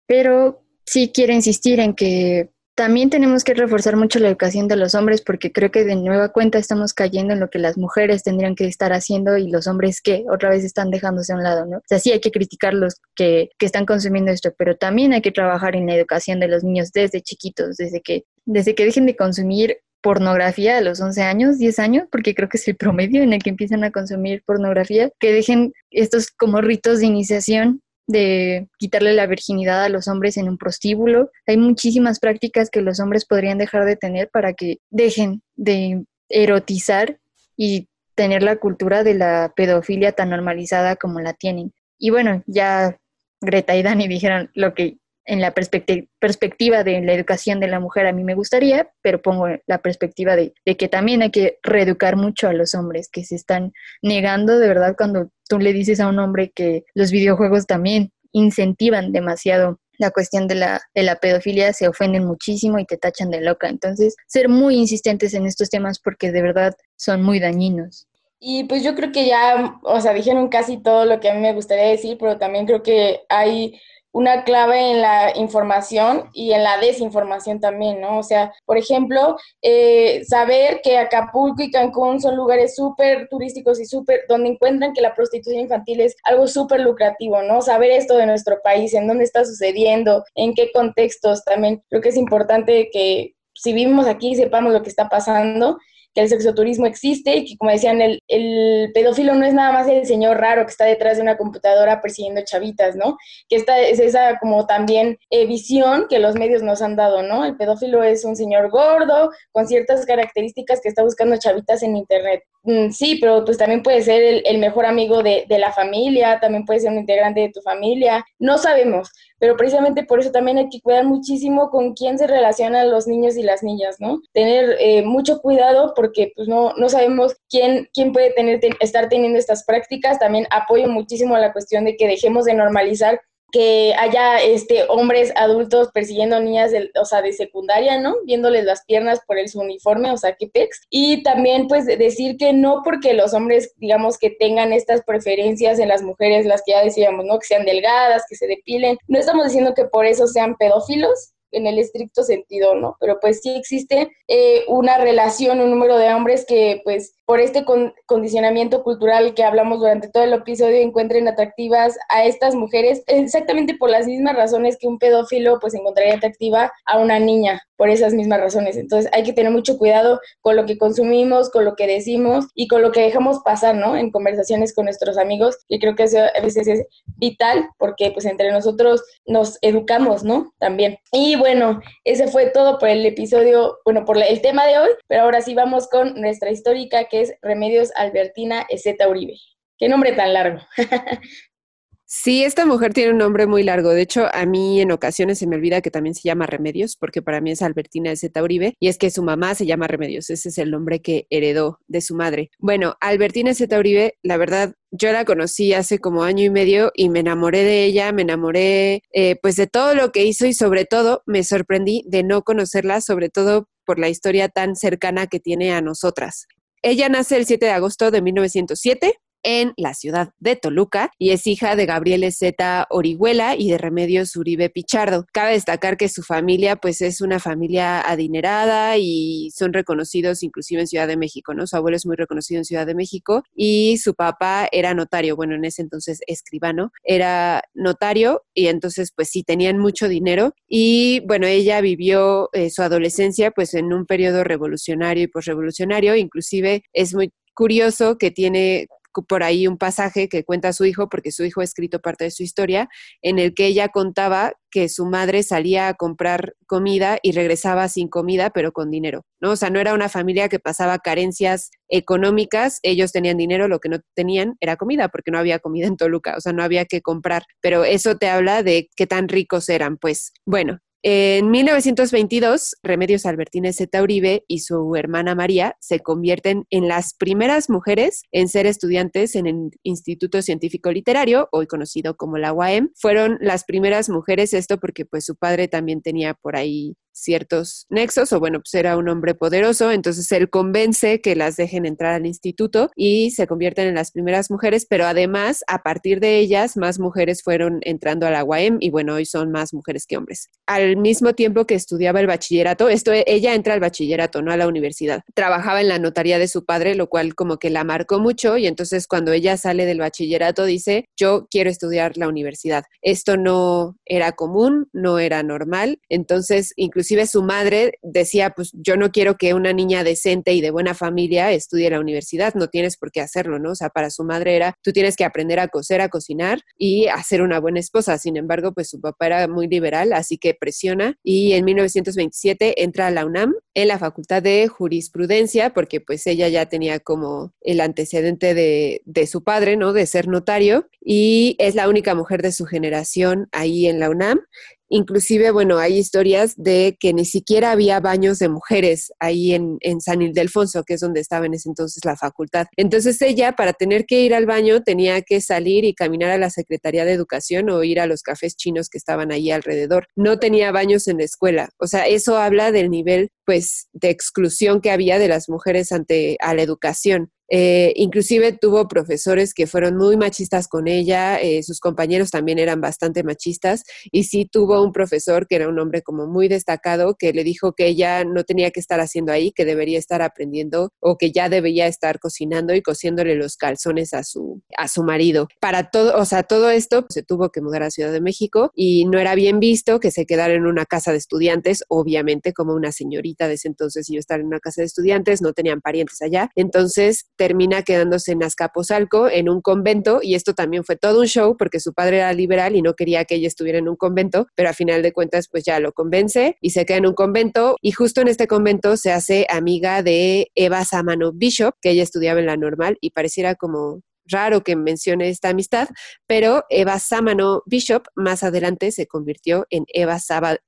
pero sí quiero insistir en que también tenemos que reforzar mucho la educación de los hombres porque creo que de nueva cuenta estamos cayendo en lo que las mujeres tendrían que estar haciendo y los hombres que otra vez están dejándose a un lado, ¿no? O sea, sí hay que criticar los que, que están consumiendo esto, pero también hay que trabajar en la educación de los niños desde chiquitos, desde que, desde que dejen de consumir pornografía a los 11 años, 10 años, porque creo que es el promedio en el que empiezan a consumir pornografía, que dejen estos como ritos de iniciación de quitarle la virginidad a los hombres en un prostíbulo. Hay muchísimas prácticas que los hombres podrían dejar de tener para que dejen de erotizar y tener la cultura de la pedofilia tan normalizada como la tienen. Y bueno, ya Greta y Dani dijeron lo que en la perspectiva de la educación de la mujer a mí me gustaría, pero pongo la perspectiva de, que también hay que reeducar mucho a los hombres que se están negando de verdad cuando tú le dices a un hombre que los videojuegos también incentivan demasiado la cuestión de la, de la pedofilia, se ofenden muchísimo y te tachan de loca. Entonces, ser muy insistentes en estos temas porque de verdad son muy dañinos. Y pues yo creo que ya, o sea, dijeron casi todo lo que a mí me gustaría decir, pero también creo que hay una clave en la información y en la desinformación también, ¿no? O sea, por ejemplo, eh, saber que Acapulco y Cancún son lugares súper turísticos y súper, donde encuentran que la prostitución infantil es algo súper lucrativo, ¿no? Saber esto de nuestro país, en dónde está sucediendo, en qué contextos también. Creo que es importante que si vivimos aquí sepamos lo que está pasando que el sexoturismo existe y que, como decían, el, el, pedófilo no es nada más el señor raro que está detrás de una computadora persiguiendo chavitas, ¿no? Que esta es esa como también eh, visión que los medios nos han dado, ¿no? El pedófilo es un señor gordo con ciertas características que está buscando chavitas en internet. Mm, sí, pero pues también puede ser el, mejor amigo de, de la familia, también puede ser un integrante de tu familia, no sabemos, pero precisamente por eso también hay que cuidar muchísimo con quién se relacionan los niños y las niñas, ¿no? Tener eh, mucho cuidado porque pues no, no sabemos quién, quién puede tener, estar teniendo estas prácticas. También apoyo muchísimo a la cuestión de que dejemos de normalizar que haya este, hombres adultos persiguiendo niñas, de, o sea, de secundaria, ¿no? Viéndoles las piernas por el, su uniforme, o sea, que pex. Y también, pues, decir que no porque los hombres, digamos, que tengan estas preferencias en las mujeres, las que ya decíamos, ¿no? Que sean delgadas, que se depilen. No estamos diciendo que por eso sean pedófilos, en el estricto sentido, ¿no? Pero pues sí existe eh, una relación, un número de hombres que pues por este condicionamiento cultural que hablamos durante todo el episodio encuentren atractivas a estas mujeres exactamente por las mismas razones que un pedófilo pues encontraría atractiva a una niña por esas mismas razones. Entonces hay que tener mucho cuidado con lo que consumimos, con lo que decimos y con lo que dejamos pasar, ¿no? En conversaciones con nuestros amigos, que creo que eso a veces es vital porque pues entre nosotros nos educamos, ¿no? También. Y bueno, ese fue todo por el episodio, bueno, por el tema de hoy, pero ahora sí vamos con nuestra histórica que es Remedios Albertina Ezeta Uribe. Qué nombre tan largo. (laughs) Sí, esta mujer tiene un nombre muy largo. De hecho, a mí en ocasiones se me olvida que también se llama Remedios, porque para mí es Albertina de Zeta Uribe, y es que su mamá se llama Remedios. Ese es el nombre que heredó de su madre. Bueno, Albertina Zeta Uribe, la verdad, yo la conocí hace como año y medio y me enamoré de ella, me enamoré eh, pues de todo lo que hizo y sobre todo me sorprendí de no conocerla, sobre todo por la historia tan cercana que tiene a nosotras. Ella nace el 7 de agosto de 1907 en la ciudad de Toluca y es hija de Gabriel Z. Orihuela y de Remedios Uribe Pichardo. Cabe destacar que su familia pues es una familia adinerada y son reconocidos inclusive en Ciudad de México, ¿no? Su abuelo es muy reconocido en Ciudad de México y su papá era notario, bueno, en ese entonces escribano, era notario y entonces pues sí tenían mucho dinero y bueno, ella vivió eh, su adolescencia pues en un periodo revolucionario y posrevolucionario, inclusive es muy curioso que tiene por ahí un pasaje que cuenta su hijo, porque su hijo ha escrito parte de su historia, en el que ella contaba que su madre salía a comprar comida y regresaba sin comida, pero con dinero, ¿no? O sea, no era una familia que pasaba carencias económicas, ellos tenían dinero, lo que no tenían era comida, porque no había comida en Toluca, o sea, no había que comprar, pero eso te habla de qué tan ricos eran, pues. Bueno, en 1922, Remedios Albertínez Zeta Uribe y su hermana María se convierten en las primeras mujeres en ser estudiantes en el Instituto Científico Literario, hoy conocido como la UAM. Fueron las primeras mujeres, esto porque pues su padre también tenía por ahí ciertos nexos, o bueno, pues era un hombre poderoso, entonces él convence que las dejen entrar al instituto y se convierten en las primeras mujeres, pero además, a partir de ellas, más mujeres fueron entrando a la UAM y bueno, hoy son más mujeres que hombres. Al mismo tiempo que estudiaba el bachillerato, esto ella entra al bachillerato, no a la universidad. Trabajaba en la notaría de su padre, lo cual como que la marcó mucho y entonces cuando ella sale del bachillerato dice, yo quiero estudiar la universidad. Esto no era común, no era normal, entonces incluso inclusive su madre decía, pues yo no quiero que una niña decente y de buena familia estudie la universidad, no tienes por qué hacerlo, ¿no? O sea, para su madre era, tú tienes que aprender a coser, a cocinar y a ser una buena esposa. Sin embargo, pues su papá era muy liberal, así que presiona y en 1927 entra a la UNAM en la Facultad de Jurisprudencia, porque pues ella ya tenía como el antecedente de, de su padre, ¿no? De ser notario y es la única mujer de su generación ahí en la UNAM Inclusive, bueno, hay historias de que ni siquiera había baños de mujeres ahí en, en, San Ildefonso, que es donde estaba en ese entonces la facultad. Entonces ella, para tener que ir al baño, tenía que salir y caminar a la Secretaría de Educación o ir a los cafés chinos que estaban ahí alrededor. No tenía baños en la escuela. O sea, eso habla del nivel, pues, de exclusión que había de las mujeres ante a la educación. Eh, inclusive tuvo profesores que fueron muy machistas con ella, eh, sus compañeros también eran bastante machistas y sí tuvo un profesor que era un hombre como muy destacado que le dijo que ella no tenía que estar haciendo ahí, que debería estar aprendiendo o que ya debía estar cocinando y cosiéndole los calzones a su, a su marido. Para todo, o sea, todo esto se tuvo que mudar a Ciudad de México y no era bien visto que se quedara en una casa de estudiantes, obviamente como una señorita de ese entonces iba a estar en una casa de estudiantes, no tenían parientes allá. Entonces, termina quedándose en Azcapotzalco, en un convento, y esto también fue todo un show porque su padre era liberal y no quería que ella estuviera en un convento, pero a final de cuentas pues ya lo convence y se queda en un convento y justo en este convento se hace amiga de Eva Samano Bishop, que ella estudiaba en la normal y pareciera como raro que mencione esta amistad, pero Eva Sámano Bishop más adelante se convirtió en Eva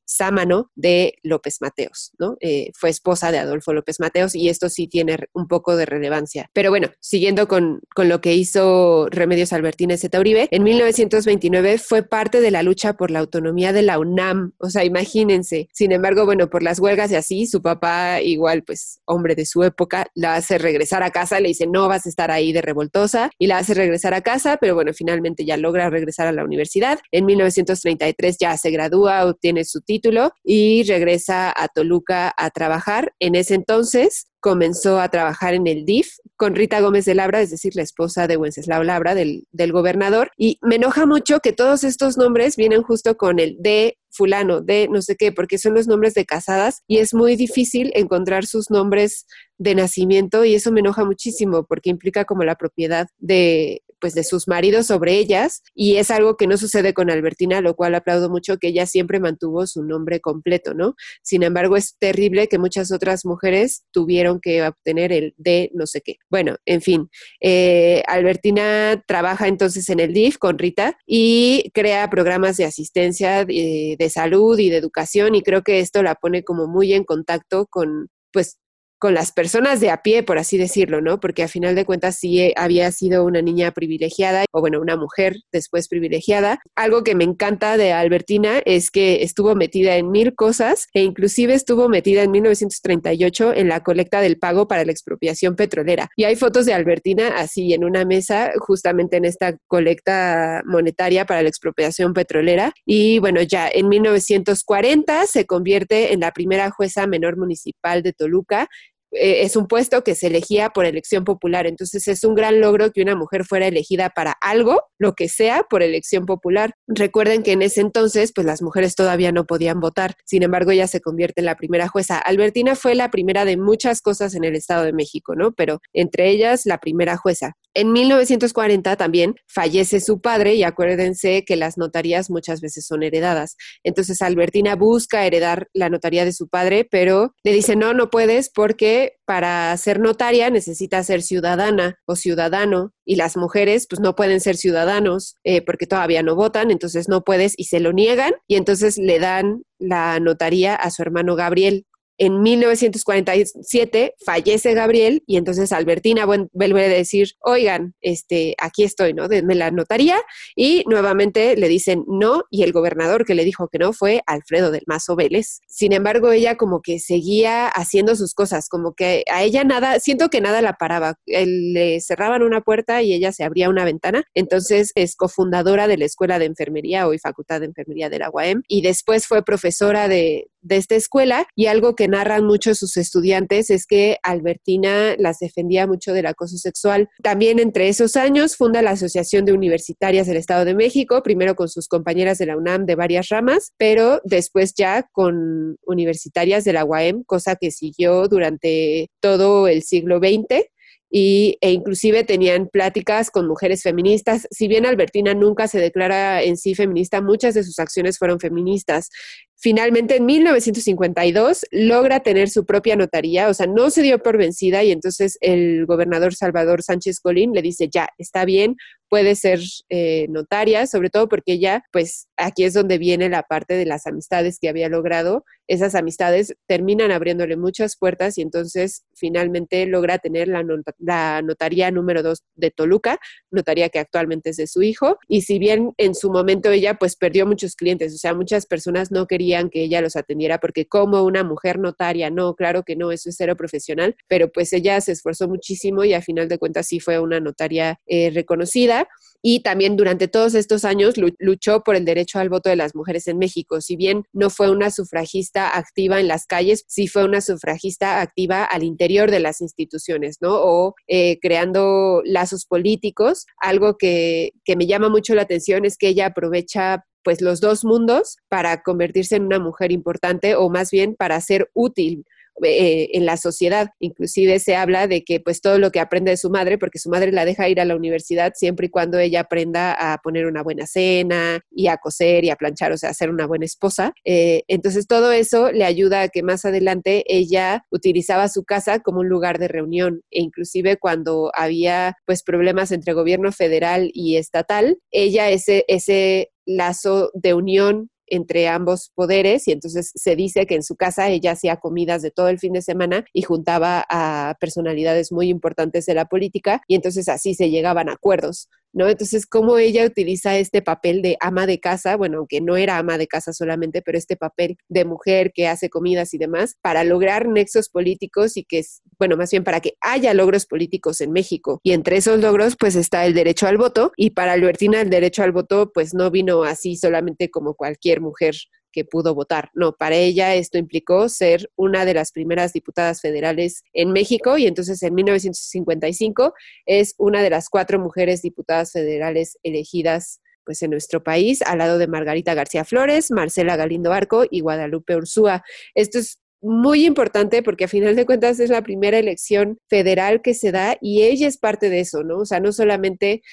Sámano de López Mateos, ¿no? Eh, fue esposa de Adolfo López Mateos y esto sí tiene un poco de relevancia. Pero bueno, siguiendo con, con lo que hizo Remedios Albertínez de Uribe, en 1929 fue parte de la lucha por la autonomía de la UNAM, o sea, imagínense. Sin embargo, bueno, por las huelgas y así, su papá, igual, pues, hombre de su época, la hace regresar a casa, le dice, no vas a estar ahí de revoltosa la hace regresar a casa, pero bueno, finalmente ya logra regresar a la universidad. En 1933 ya se gradúa, obtiene su título y regresa a Toluca a trabajar. En ese entonces comenzó a trabajar en el DIF con Rita Gómez de Labra, es decir, la esposa de Wenceslao Labra, del, del gobernador. Y me enoja mucho que todos estos nombres vienen justo con el de fulano, de no sé qué, porque son los nombres de casadas y es muy difícil encontrar sus nombres de nacimiento y eso me enoja muchísimo porque implica como la propiedad de pues de sus maridos sobre ellas y es algo que no sucede con Albertina, lo cual aplaudo mucho que ella siempre mantuvo su nombre completo, ¿no? Sin embargo, es terrible que muchas otras mujeres tuvieron que obtener el de no sé qué. Bueno, en fin, eh, Albertina trabaja entonces en el DIF con Rita y crea programas de asistencia de, de salud y de educación y creo que esto la pone como muy en contacto con pues con las personas de a pie, por así decirlo, ¿no? Porque a final de cuentas sí eh, había sido una niña privilegiada, o bueno, una mujer después privilegiada. Algo que me encanta de Albertina es que estuvo metida en mil cosas e inclusive estuvo metida en 1938 en la colecta del pago para la expropiación petrolera. Y hay fotos de Albertina así en una mesa, justamente en esta colecta monetaria para la expropiación petrolera. Y bueno, ya en 1940 se convierte en la primera jueza menor municipal de Toluca eh, es un puesto que se elegía por elección popular. Entonces es un gran logro que una mujer fuera elegida para algo, lo que sea, por elección popular. Recuerden que en ese entonces, pues las mujeres todavía no podían votar. Sin embargo, ella se convierte en la primera jueza. Albertina fue la primera de muchas cosas en el Estado de México, ¿no? Pero entre ellas, la primera jueza. En 1940 también fallece su padre y acuérdense que las notarías muchas veces son heredadas. Entonces Albertina busca heredar la notaría de su padre, pero le dice, no, no puedes porque para ser notaria necesitas ser ciudadana o ciudadano y las mujeres pues no pueden ser ciudadanos eh, porque todavía no votan, entonces no puedes y se lo niegan y entonces le dan la notaría a su hermano Gabriel en 1947 fallece Gabriel y entonces Albertina vuelve a decir, oigan, este, aquí estoy, ¿no? Denme la notaría y nuevamente le dicen no y el gobernador que le dijo que no fue Alfredo del Mazo Vélez. Sin embargo, ella como que seguía haciendo sus cosas, como que a ella nada, siento que nada la paraba. Le cerraban una puerta y ella se abría una ventana. Entonces es cofundadora de la Escuela de Enfermería, hoy Facultad de Enfermería de la UAM, y después fue profesora de, de esta escuela y algo que narran muchos sus estudiantes es que Albertina las defendía mucho del acoso sexual. También entre esos años funda la Asociación de Universitarias del Estado de México, primero con sus compañeras de la UNAM de varias ramas, pero después ya con universitarias de la UAM, cosa que siguió durante todo el siglo XX e inclusive tenían pláticas con mujeres feministas. Si bien Albertina nunca se declara en sí feminista, muchas de sus acciones fueron feministas. Finalmente, en 1952, logra tener su propia notaría, o sea, no se dio por vencida y entonces el gobernador Salvador Sánchez Colín le dice, ya, está bien, puede ser eh, notaria, sobre todo porque ella, pues aquí es donde viene la parte de las amistades que había logrado. Esas amistades terminan abriéndole muchas puertas y entonces finalmente logra tener la, la notaría número dos de Toluca, notaría que actualmente es de su hijo. Y si bien en su momento ella pues perdió muchos clientes, o sea, muchas personas no querían que ella los atendiera porque como una mujer notaria, no, claro que no, eso es cero profesional, pero pues ella se esforzó muchísimo y a final de cuentas sí fue una notaria eh, reconocida y también durante todos estos años luchó por el derecho al voto de las mujeres en México. Si bien no fue una sufragista activa en las calles, sí fue una sufragista activa al interior de las instituciones, ¿no? O eh, creando lazos políticos. Algo que, que me llama mucho la atención es que ella aprovecha pues los dos mundos para convertirse en una mujer importante o más bien para ser útil eh, en la sociedad. Inclusive se habla de que pues todo lo que aprende de su madre, porque su madre la deja ir a la universidad siempre y cuando ella aprenda a poner una buena cena y a coser y a planchar, o sea, a ser una buena esposa. Eh, entonces todo eso le ayuda a que más adelante ella utilizaba su casa como un lugar de reunión e inclusive cuando había pues problemas entre gobierno federal y estatal, ella ese, ese lazo de unión entre ambos poderes y entonces se dice que en su casa ella hacía comidas de todo el fin de semana y juntaba a personalidades muy importantes de la política y entonces así se llegaban a acuerdos. ¿No? Entonces, cómo ella utiliza este papel de ama de casa, bueno, aunque no era ama de casa solamente, pero este papel de mujer que hace comidas y demás, para lograr nexos políticos y que, bueno, más bien para que haya logros políticos en México. Y entre esos logros, pues está el derecho al voto. Y para Albertina, el derecho al voto, pues no vino así solamente como cualquier mujer que pudo votar. No, para ella esto implicó ser una de las primeras diputadas federales en México y entonces en 1955 es una de las cuatro mujeres diputadas federales elegidas pues en nuestro país, al lado de Margarita García Flores, Marcela Galindo Arco y Guadalupe Ursúa. Esto es muy importante porque a final de cuentas es la primera elección federal que se da y ella es parte de eso, ¿no? O sea, no solamente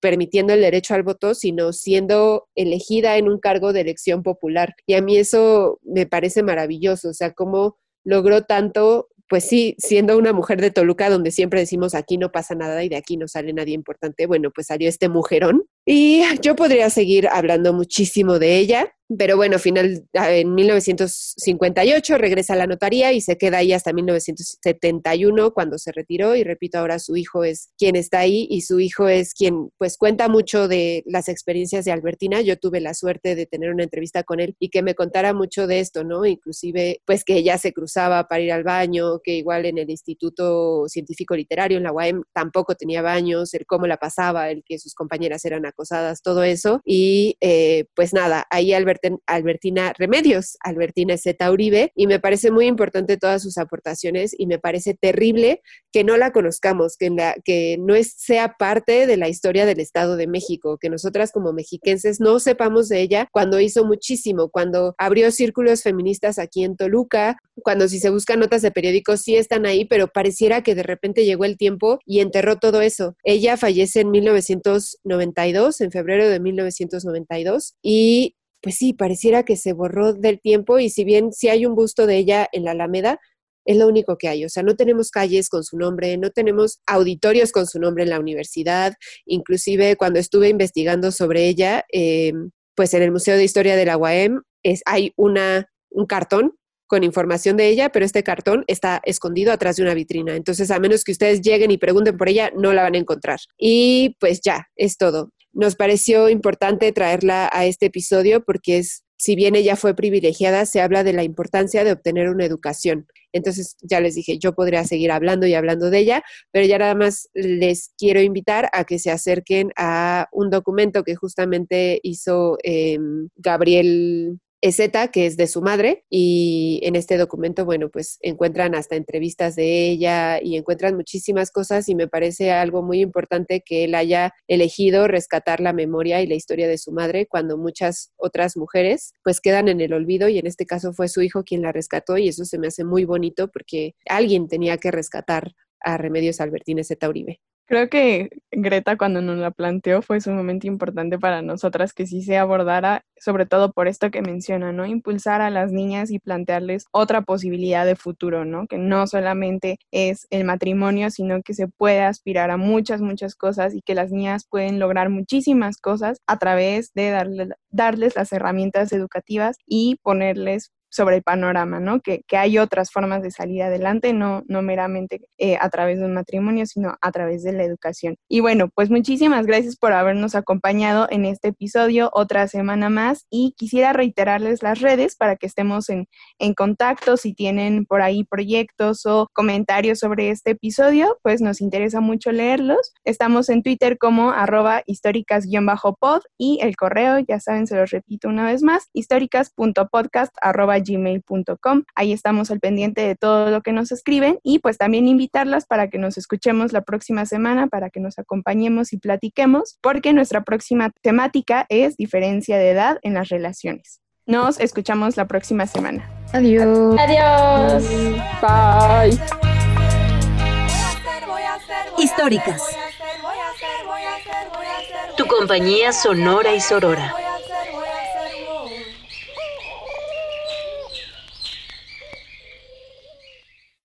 permitiendo el derecho al voto, sino siendo elegida en un cargo de elección popular. Y a mí eso me parece maravilloso, o sea, cómo logró tanto pues sí, siendo una mujer de Toluca, donde siempre decimos aquí no pasa nada y de aquí no sale nadie importante, bueno, pues salió este mujerón. Y yo podría seguir hablando muchísimo de ella, pero bueno, final, ah, en 1958 regresa a la notaría y se queda ahí hasta 1971 cuando se retiró y repito, ahora su hijo es quien está ahí y su hijo es quien pues cuenta mucho de las experiencias de Albertina. Yo tuve la suerte de tener una entrevista con él y que me contara mucho de esto, ¿no? Inclusive pues que ella se cruzaba para ir al baño, que igual en el Instituto Científico Literario, en la UAM, tampoco tenía baños, el cómo la pasaba, el que sus compañeras eran acosadas, todo eso. Y eh, pues nada, ahí Albertina Remedios, Albertina Z. Uribe, y me parece muy importante todas sus aportaciones y me parece terrible que no la conozcamos, que, que no sea parte de la historia del Estado de México, que nosotras como mexiquenses no sepamos de ella cuando hizo muchísimo, cuando abrió círculos feministas aquí en Toluca, cuando si se buscan notas de periódicos sí están ahí, pero pareciera que de repente llegó el tiempo y enterró todo eso. Ella fallece en 1992, en febrero de 1992, y pues sí, pareciera que se borró del tiempo y si bien sí hay un busto de ella en la Alameda, es lo único que hay. O sea, no tenemos calles con su nombre, no tenemos auditorios con su nombre en la universidad. Inclusive cuando estuve investigando sobre ella, em, pues en el Museo de Historia de la UAM es, hay una, un cartón con información de ella, pero este cartón está escondido atrás de una vitrina. Entonces, a menos que ustedes lleguen y pregunten por ella, no la van a encontrar. Y pues ya, es todo nos pareció importante traerla a este episodio porque es, si bien ella fue privilegiada, se habla de la importancia de obtener una educación. Entonces, ya les dije, yo podría seguir hablando y hablando de ella, pero ya nada más les quiero invitar a que se acerquen a un documento que justamente hizo em, Gabriel Ezeta, que es de su madre, y en este documento, bueno, pues encuentran hasta entrevistas de ella y encuentran muchísimas cosas y me parece algo muy importante que él haya elegido rescatar la memoria y la historia de su madre cuando muchas otras mujeres pues quedan en el olvido y en este caso fue su hijo quien la rescató y eso se me hace muy bonito porque alguien tenía que rescatar a Remedios Albertines Zeta Uribe. Creo que Greta cuando nos la planteó fue sumamente importante para nosotras que sí se abordara, sobre todo por esto que menciona, ¿no? Impulsar a las niñas y plantearles otra posibilidad de futuro, ¿no? Que no solamente es el matrimonio, sino que se puede aspirar a muchas, muchas cosas y que las niñas pueden lograr muchísimas cosas a través de darle, darles las herramientas educativas y ponerles sobre el panorama, ¿no? Que, que, hay otras formas de salir adelante, no, no meramente eh, a través de un matrimonio, sino a través de la educación. Y bueno, pues muchísimas gracias por habernos acompañado en este episodio otra semana más y quisiera reiterarles las redes para que estemos en, en contacto. Si tienen por ahí proyectos o comentarios sobre este episodio, pues nos interesa mucho leerlos. Estamos en Twitter como arroba históricas-pod y el correo, ya saben, se los repito una vez más, históricas.podcast gmail.com. Ahí estamos al pendiente de todo lo que nos escriben y pues también invitarlas para que nos escuchemos la próxima semana, para que nos acompañemos y platiquemos, porque nuestra próxima temática es diferencia de edad en las relaciones. Nos escuchamos la próxima semana. Adiós. Adiós. Bye. Históricas. Tu compañía sonora y sorora.